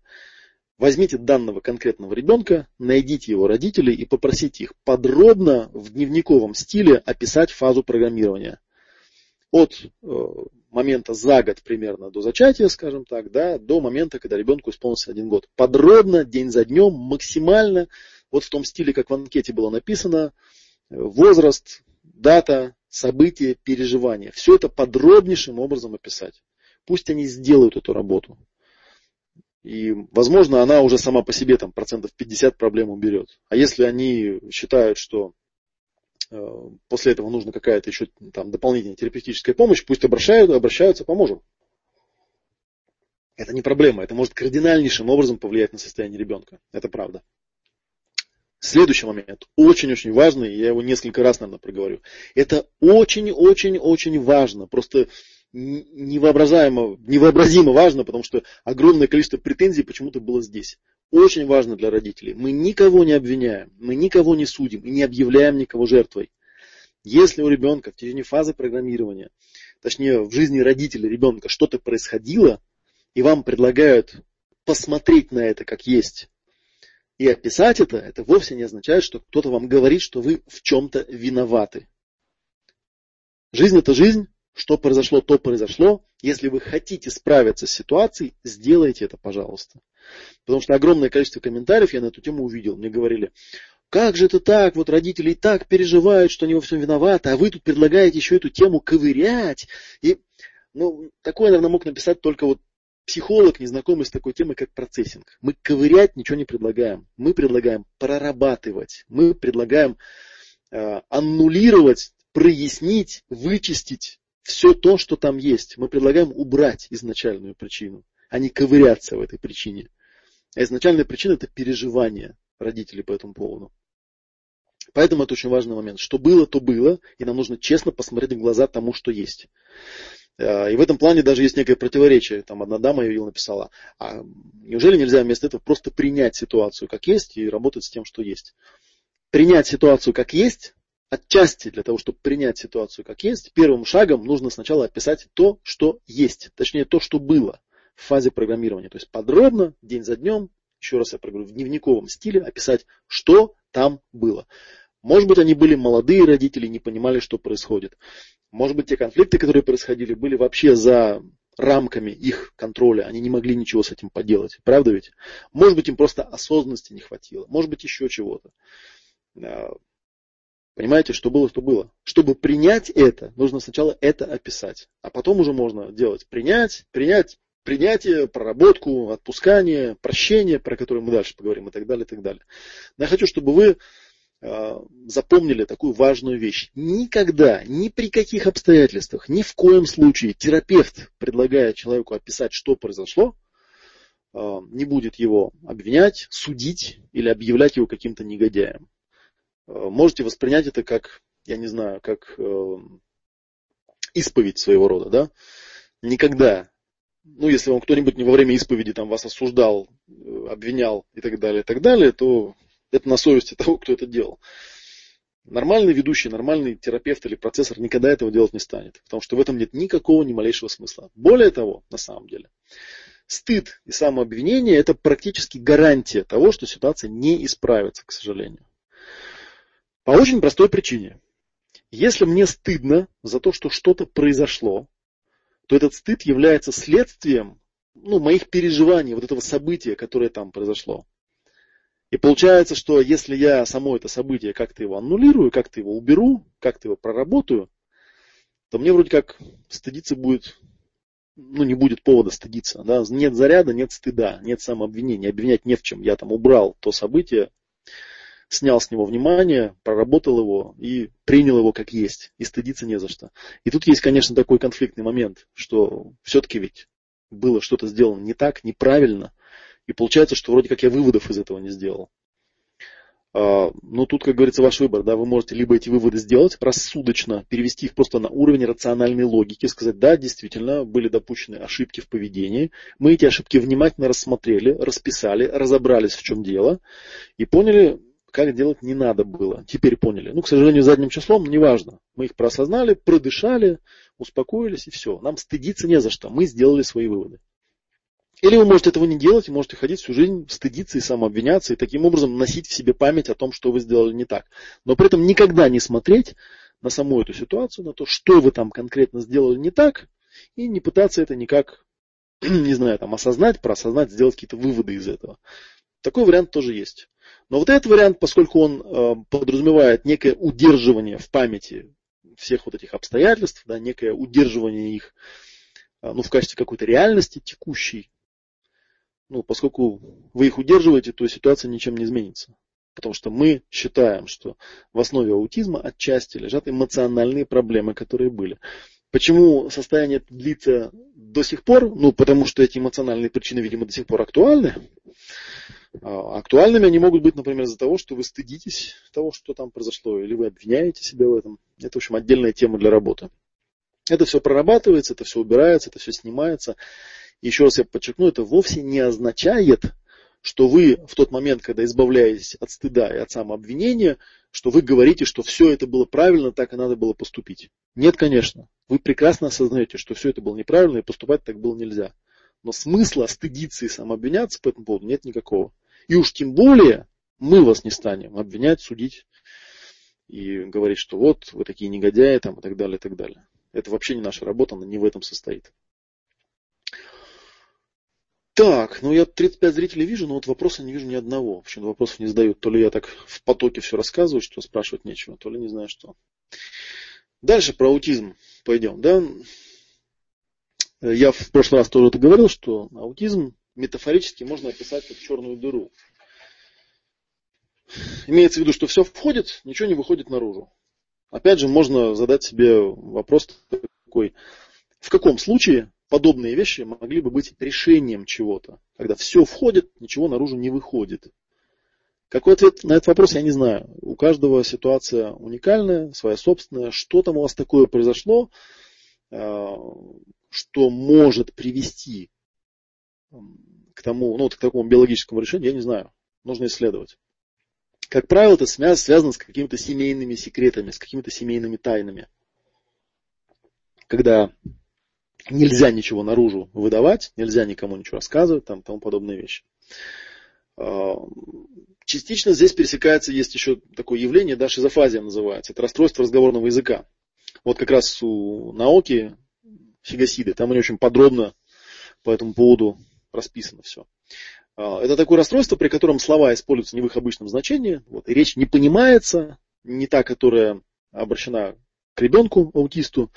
Возьмите данного конкретного ребенка, найдите его родителей и попросите их подробно в дневниковом стиле описать фазу программирования. От э, момента за год примерно до зачатия, скажем так, да, до момента, когда ребенку исполнился один год. Подробно, день за днем, максимально, вот в том стиле, как в анкете было написано, возраст, дата, события, переживания. Все это подробнейшим образом описать. Пусть они сделают эту работу. И, возможно, она уже сама по себе там процентов 50 проблем уберет. А если они считают, что э, после этого нужна какая-то еще там дополнительная терапевтическая помощь, пусть обращаются, обращаются, поможем. Это не проблема, это может кардинальнейшим образом повлиять на состояние ребенка. Это правда. Следующий момент, очень-очень важный, я его несколько раз, наверное, проговорю. Это очень-очень-очень важно, просто невообразимо, невообразимо важно, потому что огромное количество претензий почему-то было здесь. Очень важно для родителей. Мы никого не обвиняем, мы никого не судим и не объявляем никого жертвой. Если у ребенка в течение фазы программирования, точнее в жизни родителей ребенка что-то происходило, и вам предлагают посмотреть на это как есть, и описать это, это вовсе не означает, что кто-то вам говорит, что вы в чем-то виноваты. Жизнь это жизнь, что произошло, то произошло. Если вы хотите справиться с ситуацией, сделайте это, пожалуйста. Потому что огромное количество комментариев я на эту тему увидел. Мне говорили, как же это так, вот родители и так переживают, что они во всем виноваты, а вы тут предлагаете еще эту тему ковырять. И, ну, такое, наверное, мог написать только вот психолог, не знакомый с такой темой, как процессинг. Мы ковырять ничего не предлагаем. Мы предлагаем прорабатывать. Мы предлагаем э, аннулировать, прояснить, вычистить все то, что там есть. Мы предлагаем убрать изначальную причину, а не ковыряться в этой причине. А изначальная причина это переживание родителей по этому поводу. Поэтому это очень важный момент. Что было, то было, и нам нужно честно посмотреть в глаза тому, что есть. Э, и в этом плане даже есть некое противоречие. Там одна дама ее написала, а неужели нельзя вместо этого просто принять ситуацию как есть и работать с тем, что есть? Принять ситуацию как есть, отчасти для того, чтобы принять ситуацию как есть, первым шагом нужно сначала описать то, что есть. Точнее, то, что было в фазе программирования. То есть подробно, день за днем, еще раз я проговорю, в дневниковом стиле описать, что там было. Может быть, они были молодые родители, не понимали, что происходит. Может быть, те конфликты, которые происходили, были вообще за рамками их контроля. Они не могли ничего с этим поделать. Правда ведь? Может быть, им просто осознанности не хватило. Может быть, еще чего-то. Понимаете, что было, что было. Чтобы принять это, нужно сначала это описать. А потом уже можно делать принять, принять, принятие, проработку, отпускание, прощение, про которое мы дальше поговорим и так далее, и так далее. Но я хочу, чтобы вы Э, запомнили такую важную вещь. Никогда, ни при каких обстоятельствах, ни в коем случае терапевт, предлагая человеку описать, что произошло, э, не будет его обвинять, судить или объявлять его каким-то негодяем. Э, можете воспринять это как, я не знаю, как исповедь своего рода, да? Никогда, ну, если вам кто-нибудь не во время исповеди там вас осуждал, обвинял и так далее, и так далее, то это на совести того, кто это делал. Нормальный ведущий, нормальный терапевт или процессор никогда этого делать не станет, потому что в этом нет никакого ни малейшего смысла. Более того, на самом деле, стыд и самообвинение – это практически гарантия того, что ситуация не исправится, к сожалению. По очень простой причине. Если мне стыдно за то, что что-то произошло, то этот стыд является следствием ну, моих переживаний, вот этого события, которое там произошло. И получается, что если я само это событие как-то его аннулирую, как-то его уберу, как-то его проработаю, то мне вроде как стыдиться будет, ну не будет повода стыдиться. Да? Нет заряда, нет стыда, нет самообвинения. Обвинять не в чем. Я там убрал то событие, снял с него внимание, проработал его и принял его как есть. И стыдиться не за что. И тут есть, конечно, такой конфликтный момент, что все-таки ведь было что-то сделано не так, неправильно – и получается, что вроде как я выводов из этого не сделал. А, но тут, как говорится, ваш выбор. Да, вы можете либо эти выводы сделать рассудочно, перевести их просто на уровень рациональной логики, сказать, да, действительно, были допущены ошибки в поведении. Мы эти ошибки внимательно рассмотрели, расписали, разобрались, в чем дело, и поняли, как делать не надо было. Теперь поняли. Ну, к сожалению, задним числом, неважно. Мы их проосознали, продышали, успокоились и все. Нам стыдиться не за что. Мы сделали свои выводы. Или вы можете этого не делать, и можете ходить всю жизнь, стыдиться и самообвиняться, и таким образом носить в себе память о том, что вы сделали не так. Но при этом никогда не смотреть на саму эту ситуацию, на то, что вы там конкретно сделали не так, и не пытаться это никак, не знаю, там осознать, проосознать, сделать какие-то выводы из этого. Такой вариант тоже есть. Но вот этот вариант, поскольку он э, подразумевает некое удерживание в памяти всех вот этих обстоятельств, да, некое удерживание их э, ну, в качестве какой-то реальности текущей, ну, поскольку вы их удерживаете, то ситуация ничем не изменится. Потому что мы считаем, что в основе аутизма отчасти лежат эмоциональные проблемы, которые были. Почему состояние длится до сих пор? Ну, потому что эти эмоциональные причины, видимо, до сих пор актуальны. А, актуальными они могут быть, например, из-за того, что вы стыдитесь того, что там произошло, или вы обвиняете себя в этом. Это, в общем, отдельная тема для работы. Это все прорабатывается, это все убирается, это все снимается. Еще раз я подчеркну, это вовсе не означает, что вы в тот момент, когда избавляетесь от стыда и от самообвинения, что вы говорите, что все это было правильно, так и надо было поступить. Нет, конечно. Вы прекрасно осознаете, что все это было неправильно и поступать так было нельзя. Но смысла стыдиться и самообвиняться по этому поводу нет никакого. И уж тем более мы вас не станем обвинять, судить и говорить, что вот вы такие негодяи там, и так далее, и так далее. Это вообще не наша работа, она не в этом состоит. Так, ну я 35 зрителей вижу, но вот вопроса не вижу ни одного. Почему вопросов не задают. То ли я так в потоке все рассказываю, что спрашивать нечего, то ли не знаю что. Дальше про аутизм пойдем. Да? Я в прошлый раз тоже это говорил, что аутизм метафорически можно описать как черную дыру. Имеется в виду, что все входит, ничего не выходит наружу. Опять же, можно задать себе вопрос такой, в каком случае подобные вещи могли бы быть решением чего-то, когда все входит, ничего наружу не выходит. Какой ответ на этот вопрос, я не знаю. У каждого ситуация уникальная, своя собственная. Что там у вас такое произошло, э, что может привести к тому, ну, вот к такому биологическому решению, я не знаю. Нужно исследовать. Как правило, это связано с какими-то семейными секретами, с какими-то семейными тайнами. Когда нельзя ничего наружу выдавать, нельзя никому ничего рассказывать, там, тому подобные вещи. А, частично здесь пересекается, есть еще такое явление, да, шизофазия называется. Это расстройство разговорного языка. Вот как раз у науки Фигасиды, там они очень подробно по этому поводу расписано все. А, это такое расстройство, при котором слова используются не в их обычном значении, вот, и речь не понимается, не та, которая обращена к ребенку, аутисту,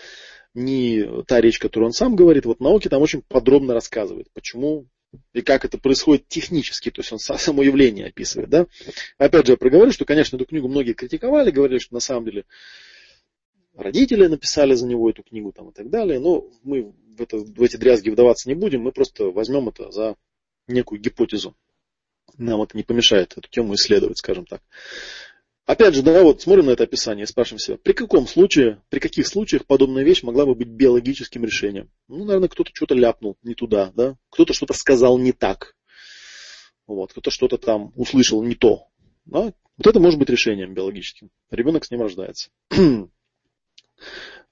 не та речь, которую он сам говорит. Вот науки там очень подробно рассказывает, почему и как это происходит технически, то есть он само явление описывает. Да? Опять же, я проговорю, что, конечно, эту книгу многие критиковали, говорили, что на самом деле родители написали за него эту книгу там, и так далее, но мы в, это, в эти дрязги вдаваться не будем, мы просто возьмем это за некую гипотезу. Нам это не помешает эту тему исследовать, скажем так. Опять же, да, вот смотрим на это описание и спрашиваем себя, при каком случае, при каких случаях подобная вещь могла бы быть биологическим решением? Ну, наверное, кто-то что-то ляпнул не туда, да, кто-то что-то сказал не так, вот, кто-то что-то там услышал не то. Да? Вот это может быть решением биологическим. Ребенок с ним рождается.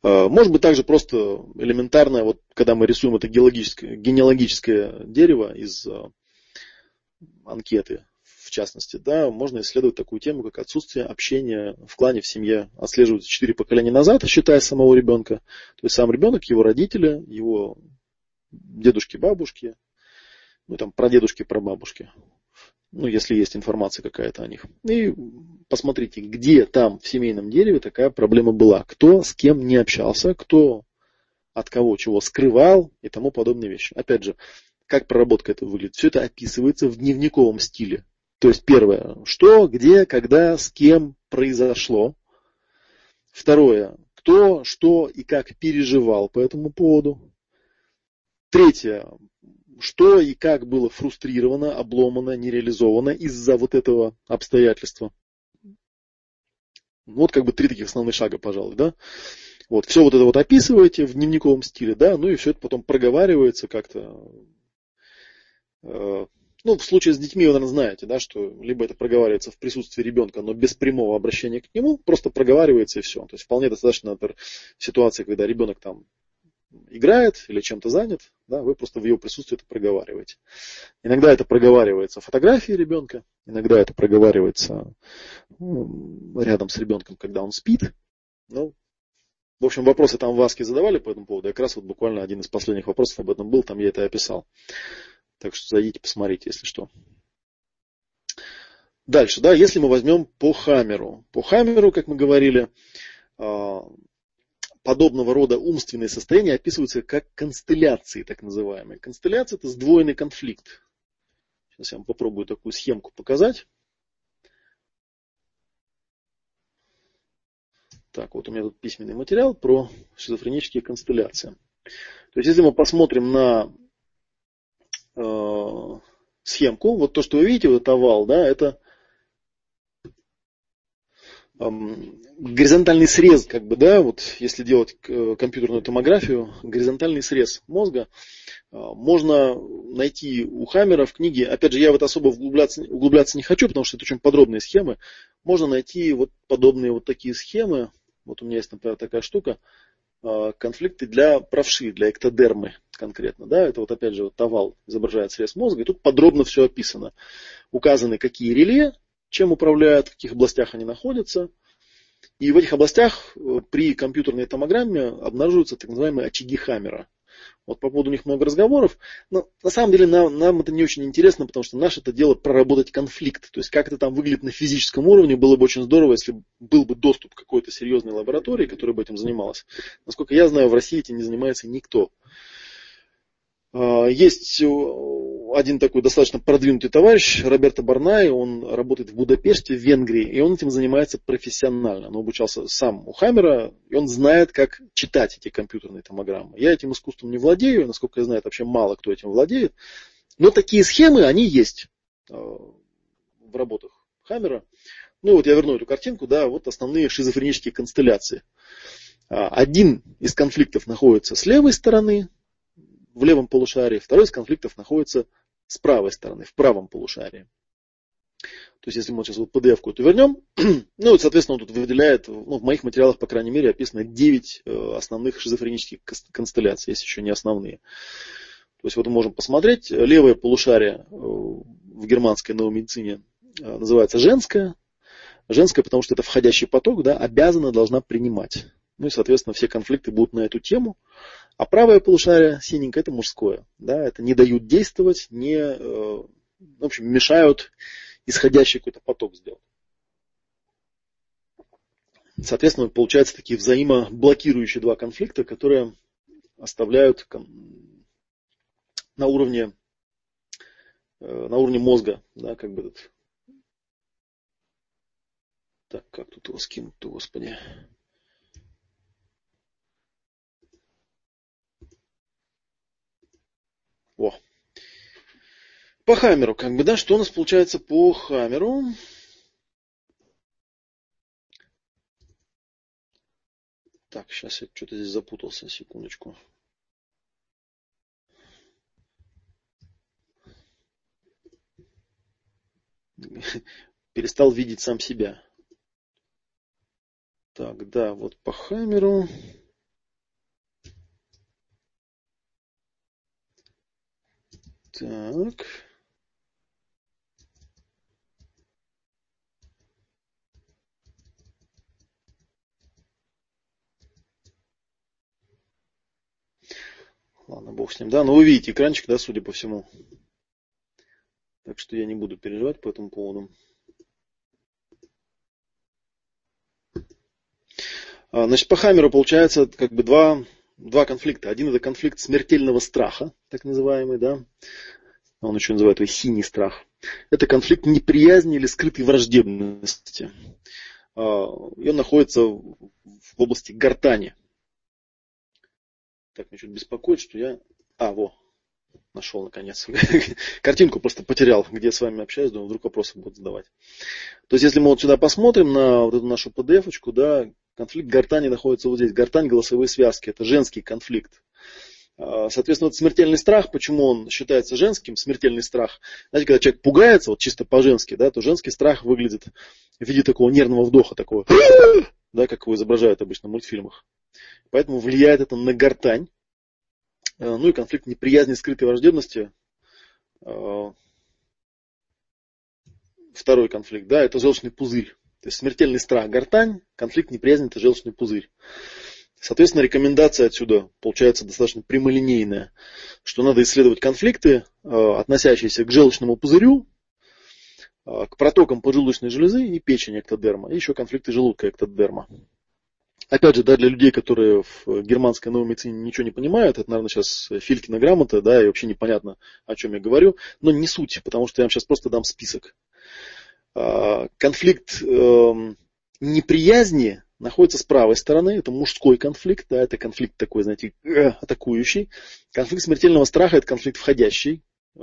А, может быть также просто элементарное, вот когда мы рисуем это геологическое, генеалогическое дерево из а, анкеты, в частности, да, можно исследовать такую тему, как отсутствие общения в клане, в семье. Отслеживается четыре поколения назад, считая самого ребенка. То есть сам ребенок, его родители, его дедушки, бабушки, ну там про дедушки, про бабушки. Ну, если есть информация какая-то о них. И посмотрите, где там в семейном дереве такая проблема была. Кто с кем не общался, кто от кого чего скрывал и тому подобные вещи. Опять же, как проработка это выглядит? Все это описывается в дневниковом стиле. То есть первое, что, где, когда, с кем произошло. Второе, кто, что и как переживал по этому поводу. Третье, что и как было фрустрировано, обломано, нереализовано из-за вот этого обстоятельства. Вот как бы три таких основных шага, пожалуй, да. Вот, все вот это вот описываете в дневниковом стиле, да, ну и все это потом проговаривается как-то э, ну, в случае с детьми вы, наверное, знаете, да, что либо это проговаривается в присутствии ребенка, но без прямого обращения к нему, просто проговаривается и все. То есть вполне достаточно, например, ситуации, когда ребенок там играет или чем-то занят, да, вы просто в его присутствии это проговариваете. Иногда это проговаривается фотографии ребенка, иногда это проговаривается ну, рядом с ребенком, когда он спит. Ну, в общем, вопросы там в задавали по этому поводу. Как раз вот буквально один из последних вопросов об этом был, там я это описал. Так что зайдите, посмотрите, если что. Дальше, да, если мы возьмем по Хамеру. По Хамеру, как мы говорили, а, подобного рода умственные состояния описываются как констелляции, так называемые. Констелляция – это сдвоенный конфликт. Сейчас я вам попробую такую схемку показать. Так, вот у меня тут письменный материал про шизофренические констелляции. То есть, если мы посмотрим на э, схемку, вот то, что вы видите, вот овал, да, это горизонтальный срез, как бы, да, вот если делать э, компьютерную томографию, горизонтальный срез мозга а, можно найти у Хаммера в книге. Опять же, я в это особо углубляться, углубляться не хочу, потому что это очень подробные схемы. Можно найти вот подобные вот такие схемы. Вот у меня есть, например, такая штука. А, конфликты для правши, для эктодермы конкретно. Да? Это вот опять же вот овал изображает срез мозга. И тут подробно все описано. Указаны какие реле, чем управляют, в каких областях они находятся. И в этих областях э, при компьютерной томограмме обнаруживаются так называемые очаги Хаммера. Вот по поводу них много разговоров. Но на самом деле нам, нам это не очень интересно, потому что наше это дело проработать конфликт. То есть как это там выглядит на физическом уровне, было бы очень здорово, если был бы доступ к какой-то серьезной лаборатории, которая бы этим занималась. Насколько я знаю, в России этим не занимается никто. А, есть один такой достаточно продвинутый товарищ, Роберто Барнай, он работает в Будапеште, в Венгрии, и он этим занимается профессионально. Он обучался сам у Хаммера, и он знает, как читать эти компьютерные томограммы. Я этим искусством не владею, насколько я знаю, вообще мало кто этим владеет. Но такие схемы, они есть а, в работах Хаммера. Ну вот я верну эту картинку, да, вот основные шизофренические констелляции. А, один из конфликтов находится с левой стороны, в левом полушарии, второй из конфликтов находится с правой стороны, в правом полушарии. То есть, если мы сейчас вот PDF-ку эту вернем, ну, вот, соответственно, он тут выделяет, ну, в моих материалах, по крайней мере, описано 9 э, основных шизофренических констелляций, есть еще не основные. То есть, вот мы можем посмотреть, левое полушарие э, в германской новой медицине э, называется женское. Женское, потому что это входящий поток, да, обязана, должна принимать. Ну и, соответственно, все конфликты будут на эту тему. А правое полушарие синенькое это мужское. Да, это не дают действовать, не, э, в общем, мешают исходящий какой-то поток сделать. Соответственно, получаются такие взаимоблокирующие два конфликта, которые оставляют на уровне, э, на уровне мозга, да, как бы этот. Так, как тут его скинуть-то, господи. О. По Хамеру, как бы, да, что у нас получается по Хамеру? Так, сейчас я что-то здесь запутался, секундочку. Перестал видеть сам себя. Так, да, вот по Хамеру. Так. Ладно, бог с ним. Да, но вы видите экранчик, да, судя по всему. Так что я не буду переживать по этому поводу. А, значит, по Хаммеру получается как бы два два конфликта. Один это конфликт смертельного страха, так называемый, да. Он еще называют его синий страх. Это конфликт неприязни или скрытой враждебности. А, и он находится в области гортани. Так, меня чуть беспокоит, что я... А, во, нашел наконец. Картинку просто потерял, где я с вами общаюсь, думаю, вдруг вопросы будут задавать. То есть, если мы вот сюда посмотрим на вот эту нашу PDF-очку, да, конфликт гортани находится вот здесь. Гортань голосовые связки. Это женский конфликт. А, соответственно, вот смертельный страх, почему он считается женским, смертельный страх. Знаете, когда человек пугается, вот чисто по-женски, да, то женский страх выглядит в виде такого нервного вдоха, такого, да, как его изображают обычно в мультфильмах. Поэтому влияет это на гортань. А, ну и конфликт неприязни, скрытой враждебности. А, второй конфликт, да, это желчный пузырь. То есть смертельный страх гортань, конфликт неприязни это желчный пузырь. Соответственно, рекомендация отсюда получается достаточно прямолинейная, что надо исследовать конфликты, э, относящиеся к желчному пузырю, э, к протокам поджелудочной железы и печени эктодерма, и еще конфликты желудка эктодерма. Опять же, да, для людей, которые в германской новой медицине ничего не понимают, это, наверное, сейчас Филькина грамота, да, и вообще непонятно, о чем я говорю, но не суть, потому что я вам сейчас просто дам список. Э, конфликт эм, неприязни находится с правой стороны, это мужской конфликт, да, это конфликт такой, знаете, э, атакующий. Конфликт смертельного страха это конфликт входящий, э,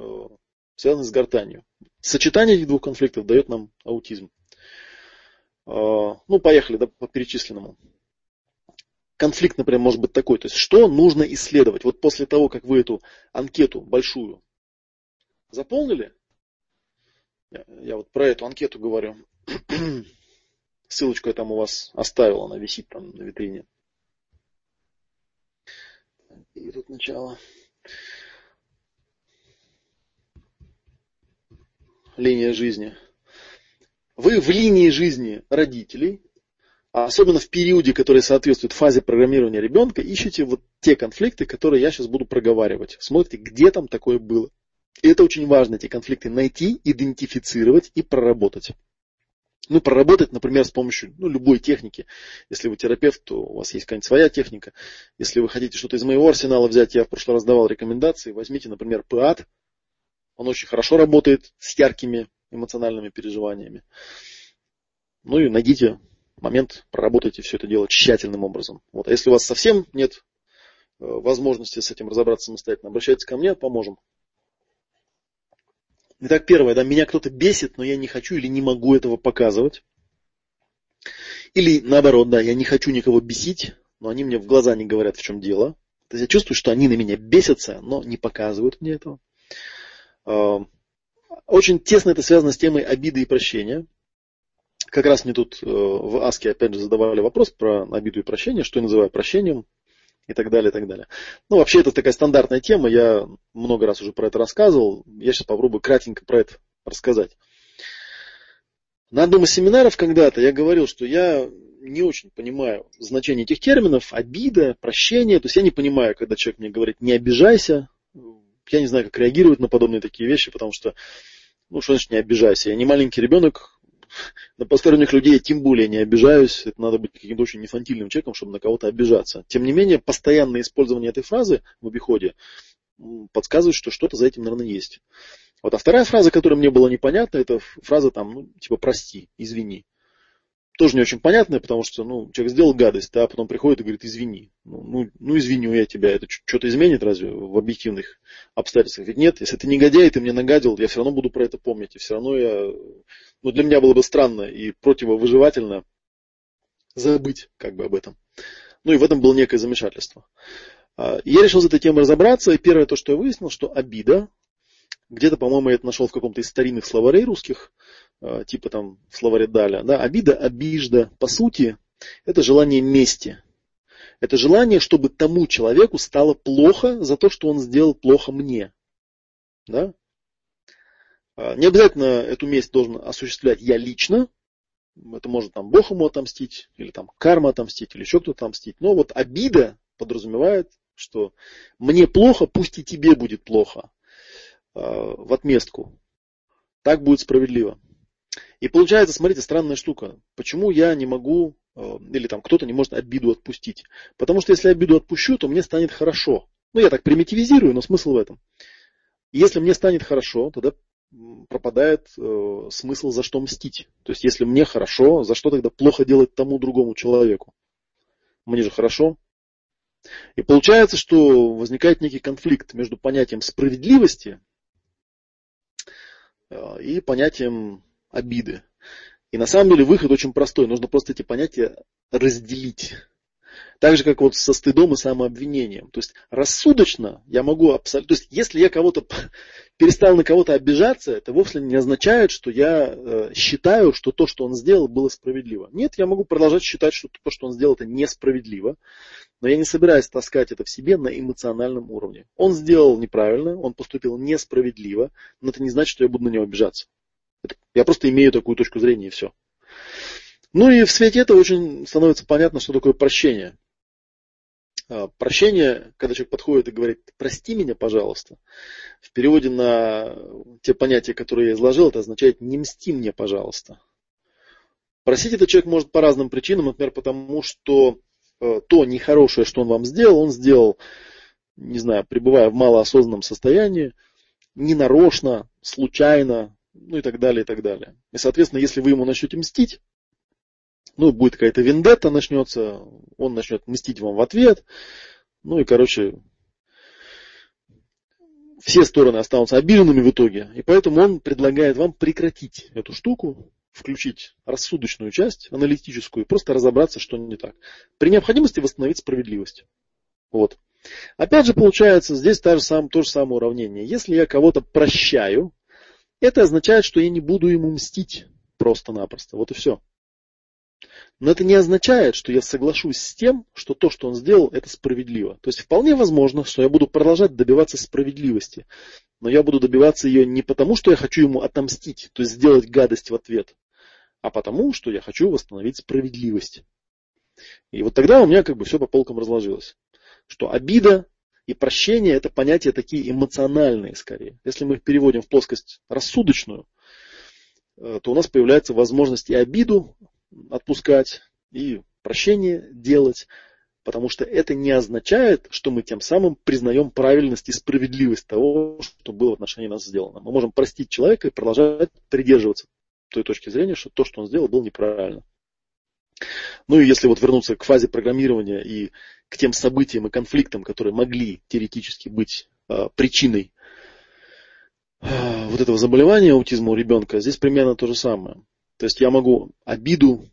связанный с гортанью. Сочетание этих двух конфликтов дает нам аутизм. Э, ну, поехали да, по перечисленному. Конфликт, например, может быть такой. То есть, что нужно исследовать? Вот после того, как вы эту анкету большую заполнили, я, вот про эту анкету говорю, Ссылочку я там у вас оставил, она висит там на витрине. И тут начало. Линия жизни. Вы в линии жизни родителей, а особенно в периоде, который соответствует фазе программирования ребенка, ищите вот те конфликты, которые я сейчас буду проговаривать. Смотрите, где там такое было. И это очень важно, эти конфликты найти, идентифицировать и проработать. Ну, проработать, например, с помощью ну, любой техники. Если вы терапевт, то у вас есть какая-нибудь своя техника. Если вы хотите что-то из моего арсенала взять, я в прошлый раз давал рекомендации. Возьмите, например, ПАД. Он очень хорошо работает с яркими эмоциональными переживаниями. Ну и найдите момент, проработайте все это дело тщательным образом. Вот. А если у вас совсем нет э, возможности с этим разобраться самостоятельно, обращайтесь ко мне, поможем. Итак, первое, да, меня кто-то бесит, но я не хочу или не могу этого показывать. Или наоборот, да, я не хочу никого бесить, но они мне в глаза не говорят, в чем дело. То есть я чувствую, что они на меня бесятся, но не показывают мне этого. А, очень тесно это связано с темой обиды и прощения. Как раз мне тут э, в Аске опять же задавали вопрос про обиду и прощение, что я называю прощением и так далее, и так далее. Ну, вообще, это такая стандартная тема, я много раз уже про это рассказывал, я сейчас попробую кратенько про это рассказать. На одном из семинаров когда-то я говорил, что я не очень понимаю значение этих терминов, обида, прощение, то есть я не понимаю, когда человек мне говорит «не обижайся», я не знаю, как реагировать на подобные такие вещи, потому что, ну, что значит не обижайся? Я не маленький ребенок, на посторонних людей тем более не обижаюсь. Это надо быть каким-то очень инфантильным человеком, чтобы на кого-то обижаться. Тем не менее, постоянное использование этой фразы в обиходе подсказывает, что что-то за этим, наверное, есть. Вот, а вторая фраза, которая мне была непонятна, это фраза там, ну, типа прости, извини тоже не очень понятное, потому что ну, человек сделал гадость, а потом приходит и говорит, извини. Ну, ну, ну извиню я тебя, это что-то изменит разве в объективных обстоятельствах? Ведь нет, если ты негодяй, ты мне нагадил, я все равно буду про это помнить. И все равно я, ну для меня было бы странно и противовыживательно забыть как бы об этом. Ну и в этом было некое замешательство. А, я решил с этой темой разобраться, и первое то, что я выяснил, что обида, где-то, по-моему, я это нашел в каком-то из старинных словарей русских, типа там в словаре Даля, да, обида, обижда, по сути, это желание мести. Это желание, чтобы тому человеку стало плохо за то, что он сделал плохо мне. Да? А, не обязательно эту месть должен осуществлять я лично. Это может там Бог ему отомстить, или там карма отомстить, или еще кто-то отомстить. Но вот обида подразумевает, что мне плохо, пусть и тебе будет плохо а, в отместку. Так будет справедливо. И получается, смотрите, странная штука. Почему я не могу, э, или там кто-то не может обиду отпустить? Потому что если обиду отпущу, то мне станет хорошо. Ну, я так примитивизирую, но смысл в этом. Если мне станет хорошо, тогда пропадает э, смысл за что мстить. То есть, если мне хорошо, за что тогда плохо делать тому другому человеку? Мне же хорошо. И получается, что возникает некий конфликт между понятием справедливости э, и понятием обиды. И на самом деле выход очень простой. Нужно просто эти понятия разделить. Так же, как вот со стыдом и самообвинением. То есть рассудочно я могу абсолютно... То есть если я кого-то перестал на кого-то обижаться, это вовсе не означает, что я э, считаю, что то, что он сделал, было справедливо. Нет, я могу продолжать считать, что то, что он сделал, это несправедливо. Но я не собираюсь таскать это в себе на эмоциональном уровне. Он сделал неправильно, он поступил несправедливо, но это не значит, что я буду на него обижаться. Я просто имею такую точку зрения и все. Ну и в свете этого очень становится понятно, что такое прощение. А, прощение, когда человек подходит и говорит, прости меня, пожалуйста, в переводе на те понятия, которые я изложил, это означает не мсти мне, пожалуйста. Просить этот человек может по разным причинам, например, потому что э, то нехорошее, что он вам сделал, он сделал, не знаю, пребывая в малоосознанном состоянии, ненарочно, случайно, ну и так далее, и так далее. И, соответственно, если вы ему начнете мстить, ну, будет какая-то вендетта начнется, он начнет мстить вам в ответ. Ну и, короче, все стороны останутся обиженными в итоге. И поэтому он предлагает вам прекратить эту штуку, включить рассудочную часть, аналитическую, и просто разобраться, что не так. При необходимости восстановить справедливость. Вот. Опять же, получается, здесь та же сам, то же самое уравнение. Если я кого-то прощаю, это означает, что я не буду ему мстить просто-напросто. Вот и все. Но это не означает, что я соглашусь с тем, что то, что он сделал, это справедливо. То есть вполне возможно, что я буду продолжать добиваться справедливости. Но я буду добиваться ее не потому, что я хочу ему отомстить, то есть сделать гадость в ответ, а потому, что я хочу восстановить справедливость. И вот тогда у меня как бы все по полкам разложилось. Что обида и прощение это понятия такие эмоциональные скорее. Если мы их переводим в плоскость рассудочную, э, то у нас появляется возможность и обиду отпускать и прощение делать, потому что это не означает, что мы тем самым признаем правильность и справедливость того, что было в отношении нас сделано. Мы можем простить человека и продолжать придерживаться той точки зрения, что то, что он сделал, было неправильно. Ну и если вот вернуться к фазе программирования и к тем событиям и конфликтам, которые могли теоретически быть э, причиной э, вот этого заболевания аутизма у ребенка, здесь примерно то же самое. То есть я могу обиду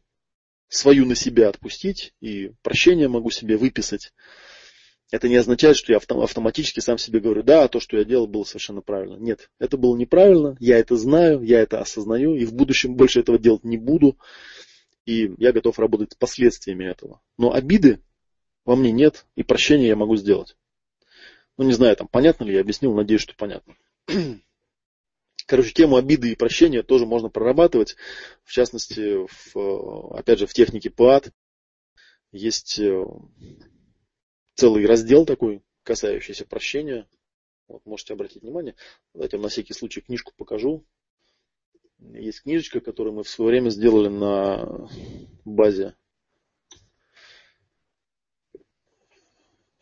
свою на себя отпустить и прощение могу себе выписать. Это не означает, что я автоматически сам себе говорю, да, то, что я делал, было совершенно правильно. Нет, это было неправильно, я это знаю, я это осознаю, и в будущем больше этого делать не буду. И я готов работать с последствиями этого. Но обиды во мне нет, и прощение я могу сделать. Ну, не знаю, там понятно ли я объяснил, надеюсь, что понятно. Короче, тему обиды и прощения тоже можно прорабатывать. В частности, в, опять же, в технике ПАД есть э, целый раздел такой, касающийся прощения. Вот, можете обратить внимание. Давайте на всякий случай книжку покажу. Есть книжечка, которую мы в свое время сделали на базе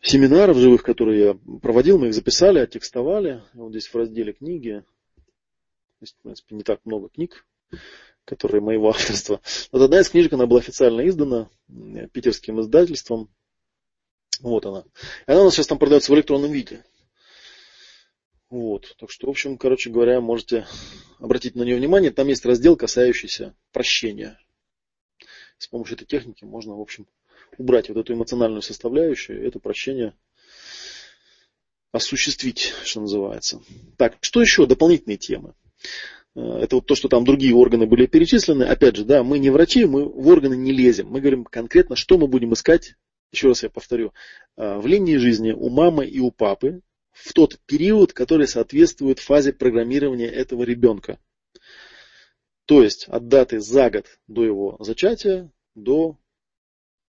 семинаров живых, которые я проводил. Мы их записали, оттекстовали. Вот здесь в разделе книги есть, в принципе, не так много книг, которые моего авторства. Вот одна из книжек, она была официально издана питерским издательством. Вот она. И она у нас сейчас там продается в электронном виде. Вот. Так что, в общем, короче говоря, можете обратить на нее внимание. Там есть раздел, касающийся прощения. С помощью этой техники можно, в общем, убрать вот эту эмоциональную составляющую, это прощение осуществить, что называется. Так, что еще? Дополнительные темы. Э, это вот то, что там другие органы были перечислены. Опять же, да, мы не врачи, мы в органы не лезем. Мы говорим конкретно, что мы будем искать, еще раз я повторю, э, в линии жизни у мамы и у папы в тот период, который соответствует фазе программирования этого ребенка. То есть от даты за год до его зачатия до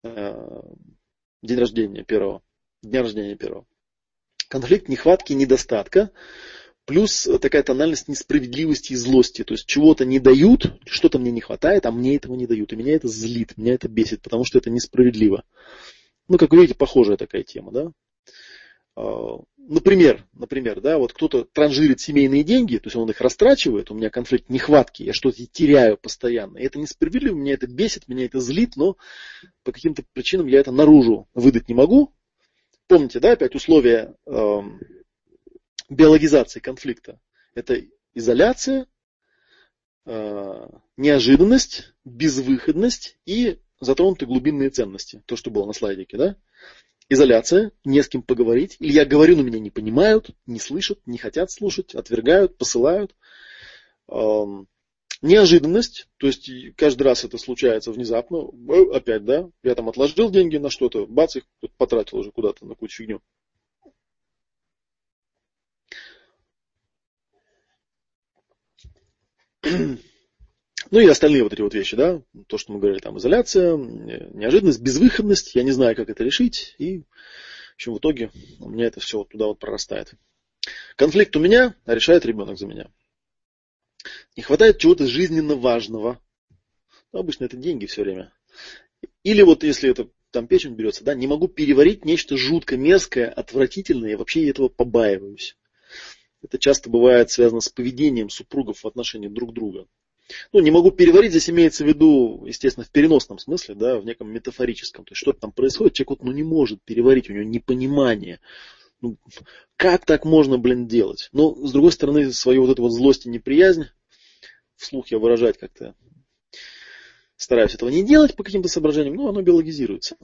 день рождения первого, дня рождения первого. Конфликт нехватки недостатка Плюс такая тональность несправедливости и злости. То есть чего-то не дают, что-то мне не хватает, а мне этого не дают. И меня это злит, меня это бесит, потому что это несправедливо. Ну, как вы видите, похожая такая тема, да? Например, например, да, вот кто-то транжирит семейные деньги, то есть он их растрачивает, у меня конфликт нехватки, я что-то теряю постоянно. И это несправедливо, меня это бесит, меня это злит, но по каким-то причинам я это наружу выдать не могу. Помните, да, опять условия биологизации конфликта. Это изоляция, э, неожиданность, безвыходность и затронуты глубинные ценности. То, что было на слайдике, да? Изоляция, не с кем поговорить. Или я говорю, но меня не понимают, не слышат, не хотят слушать, отвергают, посылают. Неожиданность, то есть каждый раз это случается внезапно, э, опять, да, я там отложил деньги на что-то, бац, их потратил уже куда-то на какую-то фигню. Ну и остальные вот эти вот вещи, да, то, что мы говорили, там, изоляция, неожиданность, безвыходность, я не знаю, как это решить, и, в общем, в итоге у меня это все вот туда вот прорастает. Конфликт у меня, а решает ребенок за меня. Не хватает чего-то жизненно важного. Ну, обычно это деньги все время. Или вот если это там печень берется, да, не могу переварить нечто жутко мерзкое, отвратительное, я вообще этого побаиваюсь. Это часто бывает связано с поведением супругов в отношении друг друга ну, не могу переварить, здесь имеется в виду, естественно, в переносном смысле, да, в неком метафорическом. То есть что-то там происходит, человек вот, ну, не может переварить, у него непонимание. Ну, как так можно, блин, делать? Но, с другой стороны, свою вот эту вот злость и неприязнь, вслух я выражать как-то стараюсь этого не делать по каким-то соображениям, но оно биологизируется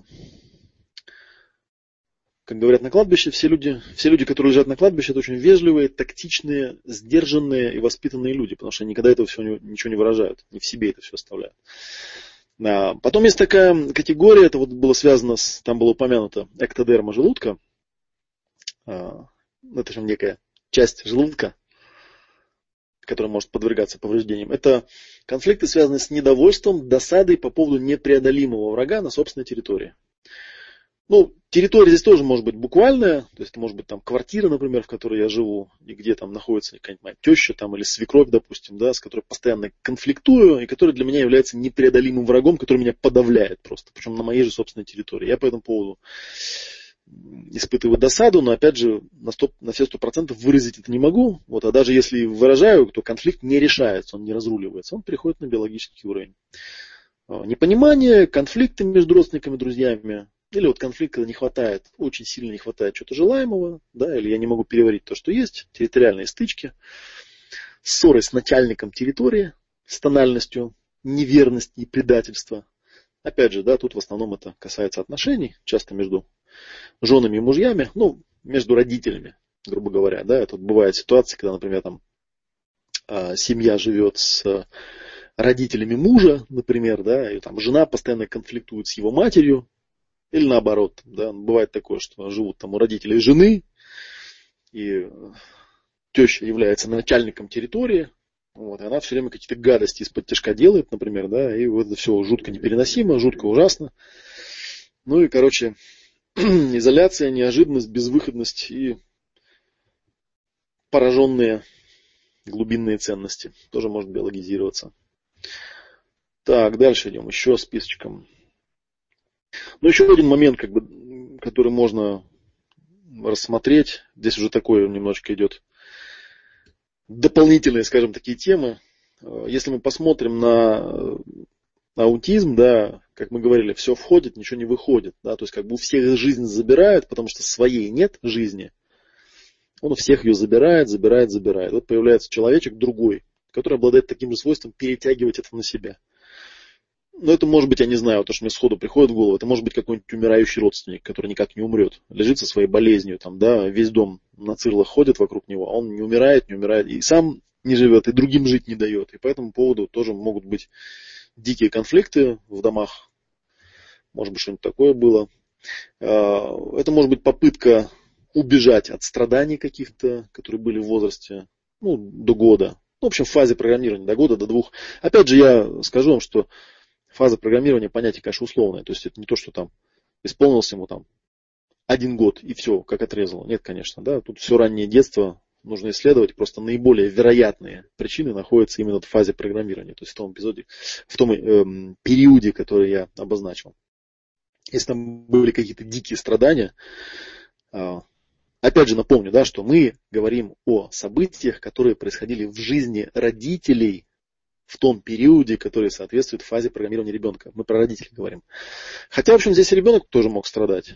как говорят на кладбище, все люди, все люди, которые лежат на кладбище, это очень вежливые, тактичные, сдержанные и воспитанные люди, потому что они никогда этого всего ничего не выражают, не в себе это все оставляют. А, потом есть такая категория, это вот было связано с, там было упомянуто, эктодерма желудка. А, это же некая часть желудка, которая может подвергаться повреждениям. Это конфликты, связанные с недовольством, досадой по поводу непреодолимого врага на собственной территории. Ну, территория здесь тоже может быть буквальная, то есть это может быть там квартира, например, в которой я живу, и где там находится какая-нибудь моя теща там, или свекровь, допустим, да, с которой постоянно конфликтую, и которая для меня является непреодолимым врагом, который меня подавляет просто, причем на моей же собственной территории. Я по этому поводу испытываю досаду, но опять же на, 100, на все сто процентов выразить это не могу. Вот, а даже если выражаю, то конфликт не решается, он не разруливается, он переходит на биологический уровень. А, непонимание, конфликты между родственниками, друзьями, или вот конфликт, когда не хватает, очень сильно не хватает чего-то желаемого, да, или я не могу переварить то, что есть, территориальные стычки, ссоры с начальником территории, с тональностью неверности и предательства. Опять же, да, тут в основном это касается отношений, часто между женами и мужьями, ну, между родителями, грубо говоря, да, тут бывает ситуация, когда, например, там а, семья живет с родителями мужа, например, да, и там жена постоянно конфликтует с его матерью, или наоборот, да, бывает такое, что живут там у родителей жены, и теща является начальником территории, вот, и она все время какие-то гадости из-под тяжка делает, например, да, и вот это все жутко непереносимо, жутко ужасно. Ну и, короче, изоляция, неожиданность, безвыходность и пораженные глубинные ценности. Тоже может биологизироваться. Так, дальше идем. Еще списочком. Но еще один момент, как бы, который можно рассмотреть, здесь уже такое немножечко идет дополнительные, скажем, такие темы. Если мы посмотрим на аутизм, да, как мы говорили, все входит, ничего не выходит, да, то есть как бы у всех жизнь забирает, потому что своей нет жизни, он у всех ее забирает, забирает, забирает. Вот появляется человечек другой, который обладает таким же свойством перетягивать это на себя ну, это может быть, я не знаю, то, что мне сходу приходит в голову, это может быть какой-нибудь умирающий родственник, который никак не умрет. Лежит со своей болезнью, там, да, весь дом на цирлах ходит вокруг него, а он не умирает, не умирает, и сам не живет, и другим жить не дает. И по этому поводу тоже могут быть дикие конфликты в домах. Может быть, что-нибудь такое было. А, это может быть попытка убежать от страданий каких-то, которые были в возрасте ну, до года. Ну, в общем, в фазе программирования до года, до двух. Опять же, я скажу вам, что фаза программирования понятие, конечно, условное. То есть это не то, что там исполнился ему там один год и все, как отрезало. Нет, конечно, да. Тут все раннее детство нужно исследовать. Просто наиболее вероятные причины находятся именно в фазе программирования. То есть в том эпизоде, в том э, периоде, который я обозначил. Если там были какие-то дикие страдания, э, опять же напомню, да, что мы говорим о событиях, которые происходили в жизни родителей в том периоде, который соответствует фазе программирования ребенка. Мы про родителей говорим. Хотя, в общем, здесь ребенок тоже мог страдать.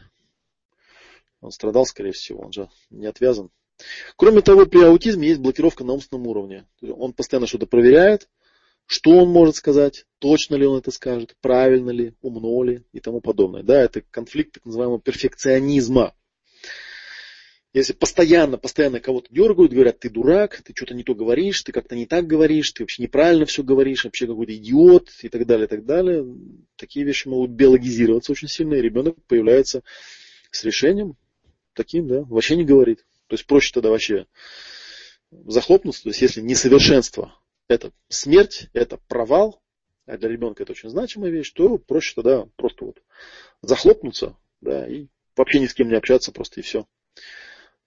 Он страдал, скорее всего, он же не отвязан. Кроме того, при аутизме есть блокировка на умственном уровне. Он постоянно что-то проверяет, что он может сказать, точно ли он это скажет, правильно ли, умно ли и тому подобное. Да, это конфликт так называемого перфекционизма. Если постоянно, постоянно кого-то дергают, говорят, ты дурак, ты что-то не то говоришь, ты как-то не так говоришь, ты вообще неправильно все говоришь, вообще какой-то идиот и так далее, и так далее. Такие вещи могут биологизироваться очень сильно, и ребенок появляется с решением таким, да, вообще не говорит. То есть проще тогда вообще захлопнуться, то есть если несовершенство это смерть, это провал, а для ребенка это очень значимая вещь, то проще тогда просто вот захлопнуться, да, и вообще ни с кем не общаться просто и все.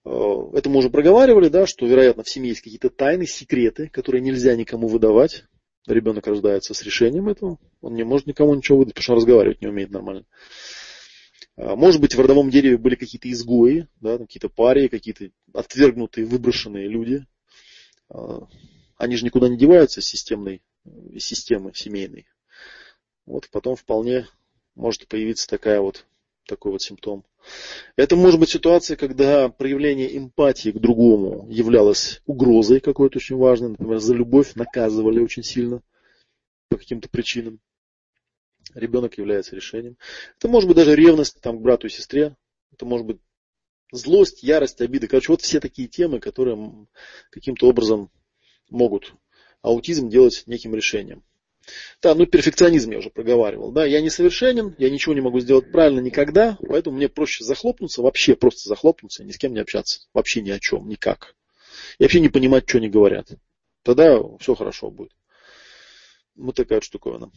Э, это мы уже проговаривали, да, что, вероятно, в семье есть какие-то тайны, секреты, которые нельзя никому выдавать. Ребенок рождается с решением этого. Он не может никому ничего выдать, потому что он разговаривать не умеет нормально. Э, может быть, в родовом дереве были какие-то изгои, да, какие-то парии, какие-то отвергнутые, выброшенные люди. Э, они же никуда не деваются из системной, из системы семейной. Вот потом вполне может появиться такая вот, такой вот симптом. Это может быть ситуация, когда проявление эмпатии к другому являлось угрозой какой-то очень важной. Например, за любовь наказывали очень сильно по каким-то причинам. Ребенок является решением. Это может быть даже ревность там, к брату и сестре. Это может быть злость, ярость, обида. Короче, вот все такие темы, которые каким-то образом могут аутизм делать неким решением. Да, ну перфекционизм я уже проговаривал. Да, я несовершенен, я ничего не могу сделать правильно никогда, поэтому мне проще захлопнуться, вообще просто захлопнуться, ни с кем не общаться, вообще ни о чем, никак. И вообще не понимать, что они говорят. Тогда все хорошо будет. Вот такая вот штуковина.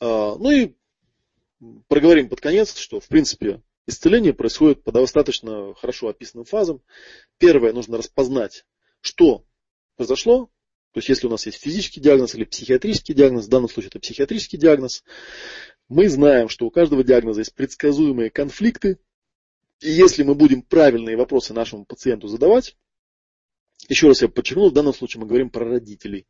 А, ну и проговорим под конец, что в принципе исцеление происходит по достаточно хорошо описанным фазам. Первое, нужно распознать, что произошло, то есть, если у нас есть физический диагноз или психиатрический диагноз, в данном случае это психиатрический диагноз, мы знаем, что у каждого диагноза есть предсказуемые конфликты, и если мы будем правильные вопросы нашему пациенту задавать, еще раз я подчеркну, в данном случае мы говорим про родителей.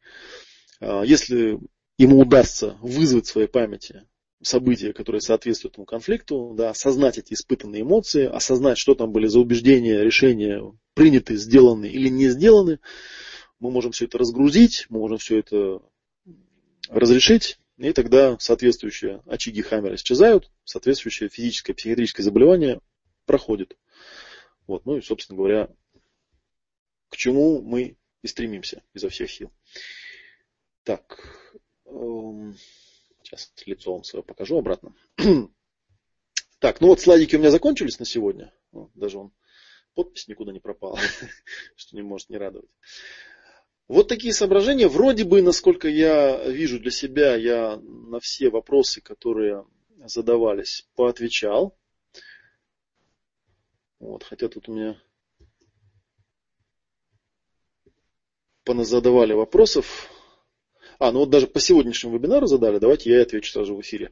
А, если ему удастся вызвать в своей памяти события, которые соответствуют этому конфликту, да, осознать эти испытанные эмоции, осознать, что там были за убеждения, решения приняты, сделаны или не сделаны, мы можем все это разгрузить, мы можем все это разрешить, и тогда соответствующие очаги Хаммера исчезают, соответствующее физическое, психиатрическое заболевание проходит. Вот, ну и, собственно говоря, к чему мы и стремимся изо всех сил. Так, эм, сейчас лицо вам свое покажу обратно. Так, ну вот слайдики у меня закончились на сегодня. Даже он подпись никуда не пропала, что не может не радовать. Вот такие соображения. Вроде бы, насколько я вижу для себя, я на все вопросы, которые задавались, поотвечал. Вот, хотя тут у меня поназадавали вопросов. А, ну вот даже по сегодняшнему вебинару задали, давайте я отвечу сразу в эфире.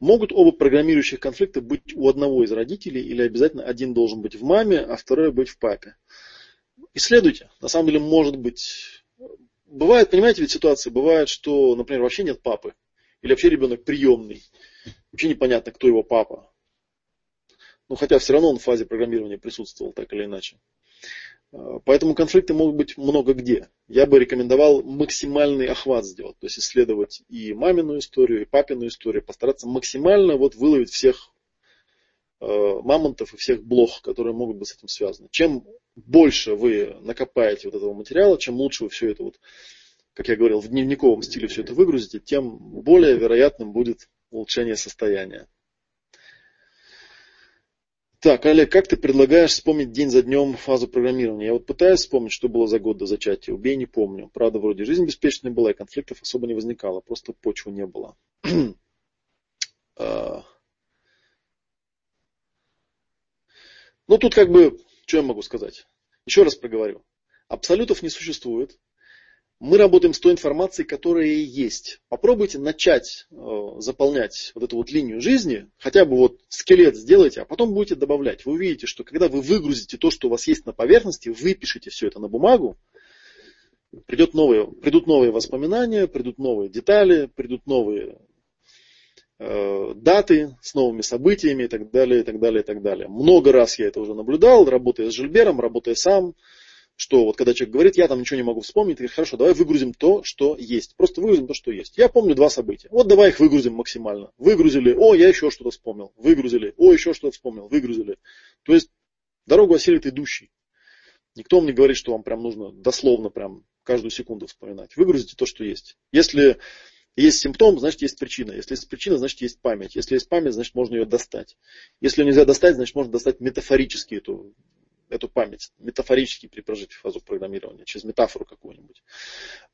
Могут оба программирующих конфликта быть у одного из родителей или обязательно один должен быть в маме, а второй быть в папе? Исследуйте. На самом деле может быть бывает, понимаете, ведь ситуации бывает, что, например, вообще нет папы. Или вообще ребенок приемный. Вообще непонятно, кто его папа. Ну, хотя все равно он в фазе программирования присутствовал так или иначе. А, поэтому конфликты могут быть много где. Я бы рекомендовал максимальный охват сделать. То есть исследовать и мамину историю, и папину историю. Постараться максимально вот выловить всех мамонтов и всех блох, которые могут быть с этим связаны. Чем больше вы накопаете вот этого материала, чем лучше вы все это вот, как я говорил, в дневниковом стиле все это выгрузите, тем более вероятным будет улучшение состояния. Так, Олег, как ты предлагаешь вспомнить день за днем фазу программирования? Я вот пытаюсь вспомнить, что было за год до зачатия. Убей, не помню. Правда, вроде жизнь беспечная была, и конфликтов особо не возникало. Просто почвы не было. Ну, тут как бы что я могу сказать? Еще раз проговорю. Абсолютов не существует. Мы работаем с той информацией, которая есть. Попробуйте начать э, заполнять вот эту вот линию жизни, хотя бы вот скелет сделайте, а потом будете добавлять. Вы увидите, что когда вы выгрузите то, что у вас есть на поверхности, выпишите все это на бумагу, придет новые, придут новые воспоминания, придут новые детали, придут новые даты с новыми событиями и так далее, и так далее, и так далее. Много раз я это уже наблюдал, работая с Жильбером, работая сам, что вот когда человек говорит, я там ничего не могу вспомнить, ты хорошо, давай выгрузим то, что есть. Просто выгрузим то, что есть. Я помню два события. Вот давай их выгрузим максимально. Выгрузили, о, я еще что-то вспомнил. Выгрузили, о, еще что-то вспомнил. Выгрузили. То есть дорогу осилит идущий. Никто вам не говорит, что вам прям нужно дословно прям каждую секунду вспоминать. Выгрузите то, что есть. Если есть симптом, значит есть причина. Если есть причина, значит есть память. Если есть память, значит можно ее достать. Если ее нельзя достать, значит можно достать метафорически эту, эту память. Метафорически перепрожить фазу программирования через метафору какую-нибудь.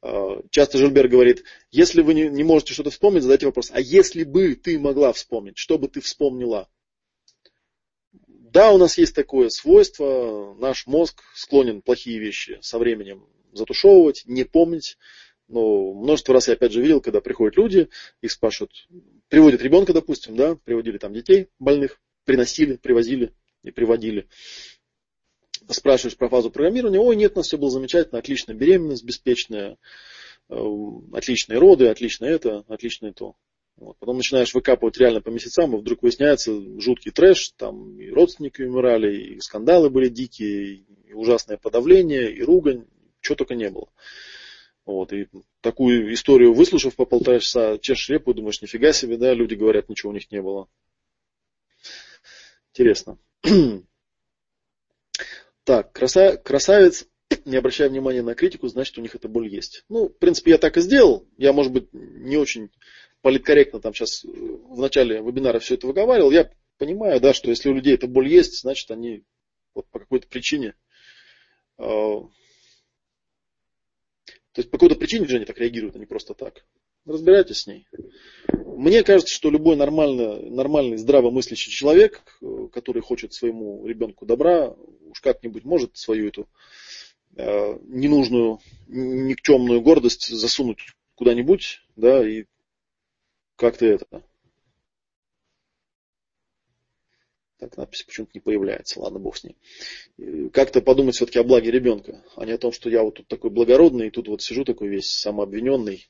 А, часто Жильбер говорит, если вы не, не можете что-то вспомнить, задайте вопрос, а если бы ты могла вспомнить, что бы ты вспомнила? Да, у нас есть такое свойство, наш мозг склонен плохие вещи со временем затушевывать, не помнить. Но множество раз я опять же видел, когда приходят люди, их спрашивают, приводят ребенка, допустим, да, приводили там детей больных, приносили, привозили и приводили. Спрашиваешь про фазу программирования, ой, нет, у нас все было замечательно, отличная беременность, беспечная, э, отличные роды, отлично это, отличное то. Вот. Потом начинаешь выкапывать реально по месяцам, и вдруг выясняется жуткий трэш, там и родственники умирали, и скандалы были дикие, и ужасное подавление, и ругань, чего только не было. Вот, и такую историю выслушав по полтора часа, чешешь репу, думаешь, нифига себе, да, люди говорят, ничего у них не было. Интересно. Так, краса, красавец, не обращая внимания на критику, значит, у них эта боль есть. Ну, в принципе, я так и сделал. Я, может быть, не очень политкорректно там сейчас в начале вебинара все это выговаривал, я понимаю, да, что если у людей эта боль есть, значит они вот по какой-то причине э, то есть по какой-то причине они так реагируют, а не просто так. Разбирайтесь с ней. Мне кажется, что любой нормально, нормальный, здравомыслящий человек, который хочет своему ребенку добра, уж как-нибудь может свою эту э, ненужную, никчемную гордость засунуть куда-нибудь, да, и как-то это. Так надпись почему-то не появляется, ладно, бог с ней. Как-то подумать все-таки о благе ребенка, а не о том, что я вот тут такой благородный, и тут вот сижу такой весь самообвиненный,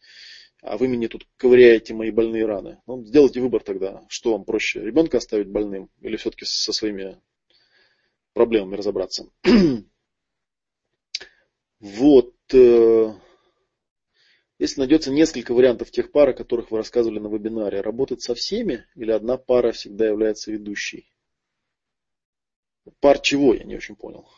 а вы мне тут ковыряете мои больные раны. Ну, сделайте выбор тогда, что вам проще, ребенка оставить больным или все-таки со своими проблемами разобраться. вот. Э, если найдется несколько вариантов тех пар, о которых вы рассказывали на вебинаре, работать со всеми или одна пара всегда является ведущей? Пар чего, я не очень понял.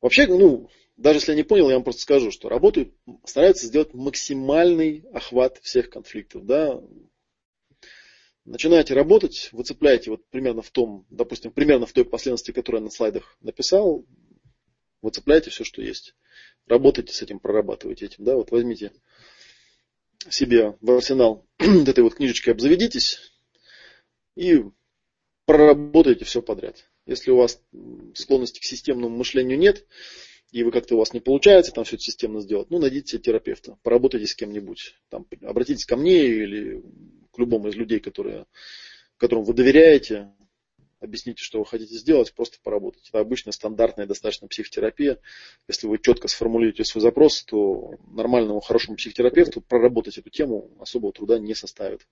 Вообще, ну, даже если я не понял, я вам просто скажу, что работают, стараются сделать максимальный охват всех конфликтов. Да? Начинаете работать, выцепляете вот примерно в том, допустим, примерно в той последовательности, которую я на слайдах написал, выцепляете все, что есть работайте с этим, прорабатывайте этим. Да? Вот возьмите себе в арсенал этой вот книжечкой обзаведитесь и проработайте все подряд. Если у вас склонности к системному мышлению нет, и вы как-то у вас не получается там все это системно сделать, ну, найдите терапевта, поработайте с кем-нибудь. Там, обратитесь ко мне или к любому из людей, которые, которым вы доверяете, объясните, что вы хотите сделать, просто поработать. Это обычная стандартная достаточно психотерапия. Если вы четко сформулируете свой запрос, то нормальному, хорошему психотерапевту проработать эту тему особого труда не составит.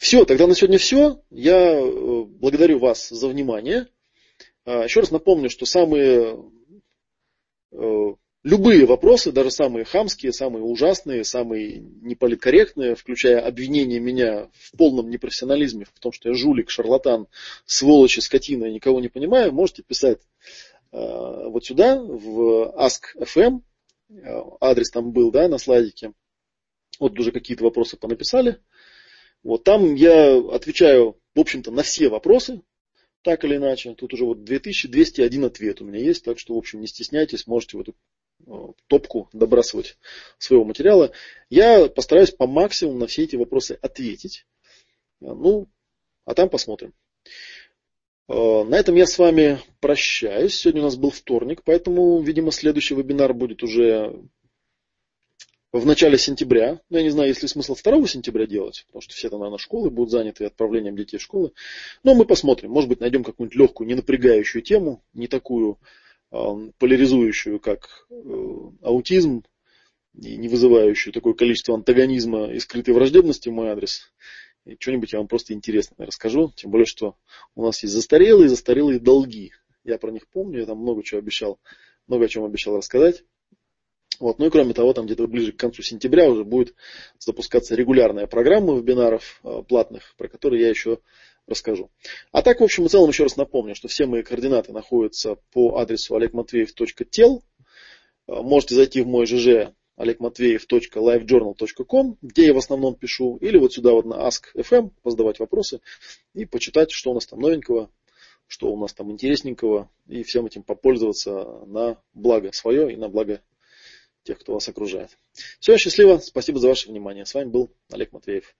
Все, тогда на сегодня все. Я э, благодарю вас за внимание. А, еще раз напомню, что самые э, Любые вопросы, даже самые хамские, самые ужасные, самые неполиткорректные, включая обвинение меня в полном непрофессионализме, в том, что я жулик, шарлатан, сволочь скотина, и никого не понимаю, можете писать э, вот сюда, в Ask.fm, адрес там был, да, на слайдике. Вот уже какие-то вопросы понаписали. Вот там я отвечаю, в общем-то, на все вопросы, так или иначе. Тут уже вот 2201 ответ у меня есть, так что, в общем, не стесняйтесь, можете в эту Э, топку добрасывать своего материала. Я постараюсь по максимуму на все эти вопросы ответить. Э, ну, а там посмотрим. Э, на этом я с вами прощаюсь. Сегодня у нас был вторник, поэтому, видимо, следующий вебинар будет уже в начале сентября. Ну, я не знаю, есть ли смысл 2 сентября делать, потому что все там, наверное, школы будут заняты отправлением детей в школы. Но мы посмотрим. Может быть, найдем какую-нибудь легкую, не напрягающую тему, не такую поляризующую, как э, аутизм, и не вызывающую такое количество антагонизма и скрытой враждебности в мой адрес. И что-нибудь я вам просто интересное расскажу. Тем более, что у нас есть застарелые, застарелые долги. я про них помню, я там много чего обещал, много о чем обещал рассказать. Вот. Ну и кроме того, там где-то ближе к концу сентября уже будет запускаться регулярная программа вебинаров э, платных, про которые я еще расскажу. А так, в общем и целом, еще раз напомню, что все мои координаты находятся по адресу олегматвеев.тел. Э, можете зайти в мой ЖЖ olegmatveev.livejournal.com, где я в основном пишу, или вот сюда вот на Ask.fm, позадавать вопросы и почитать, что у нас там новенького, что у нас там интересненького, и всем этим попользоваться на благо свое и на благо тех, кто вас окружает. Все, счастливо, спасибо за ваше внимание. С вами был Олег Матвеев.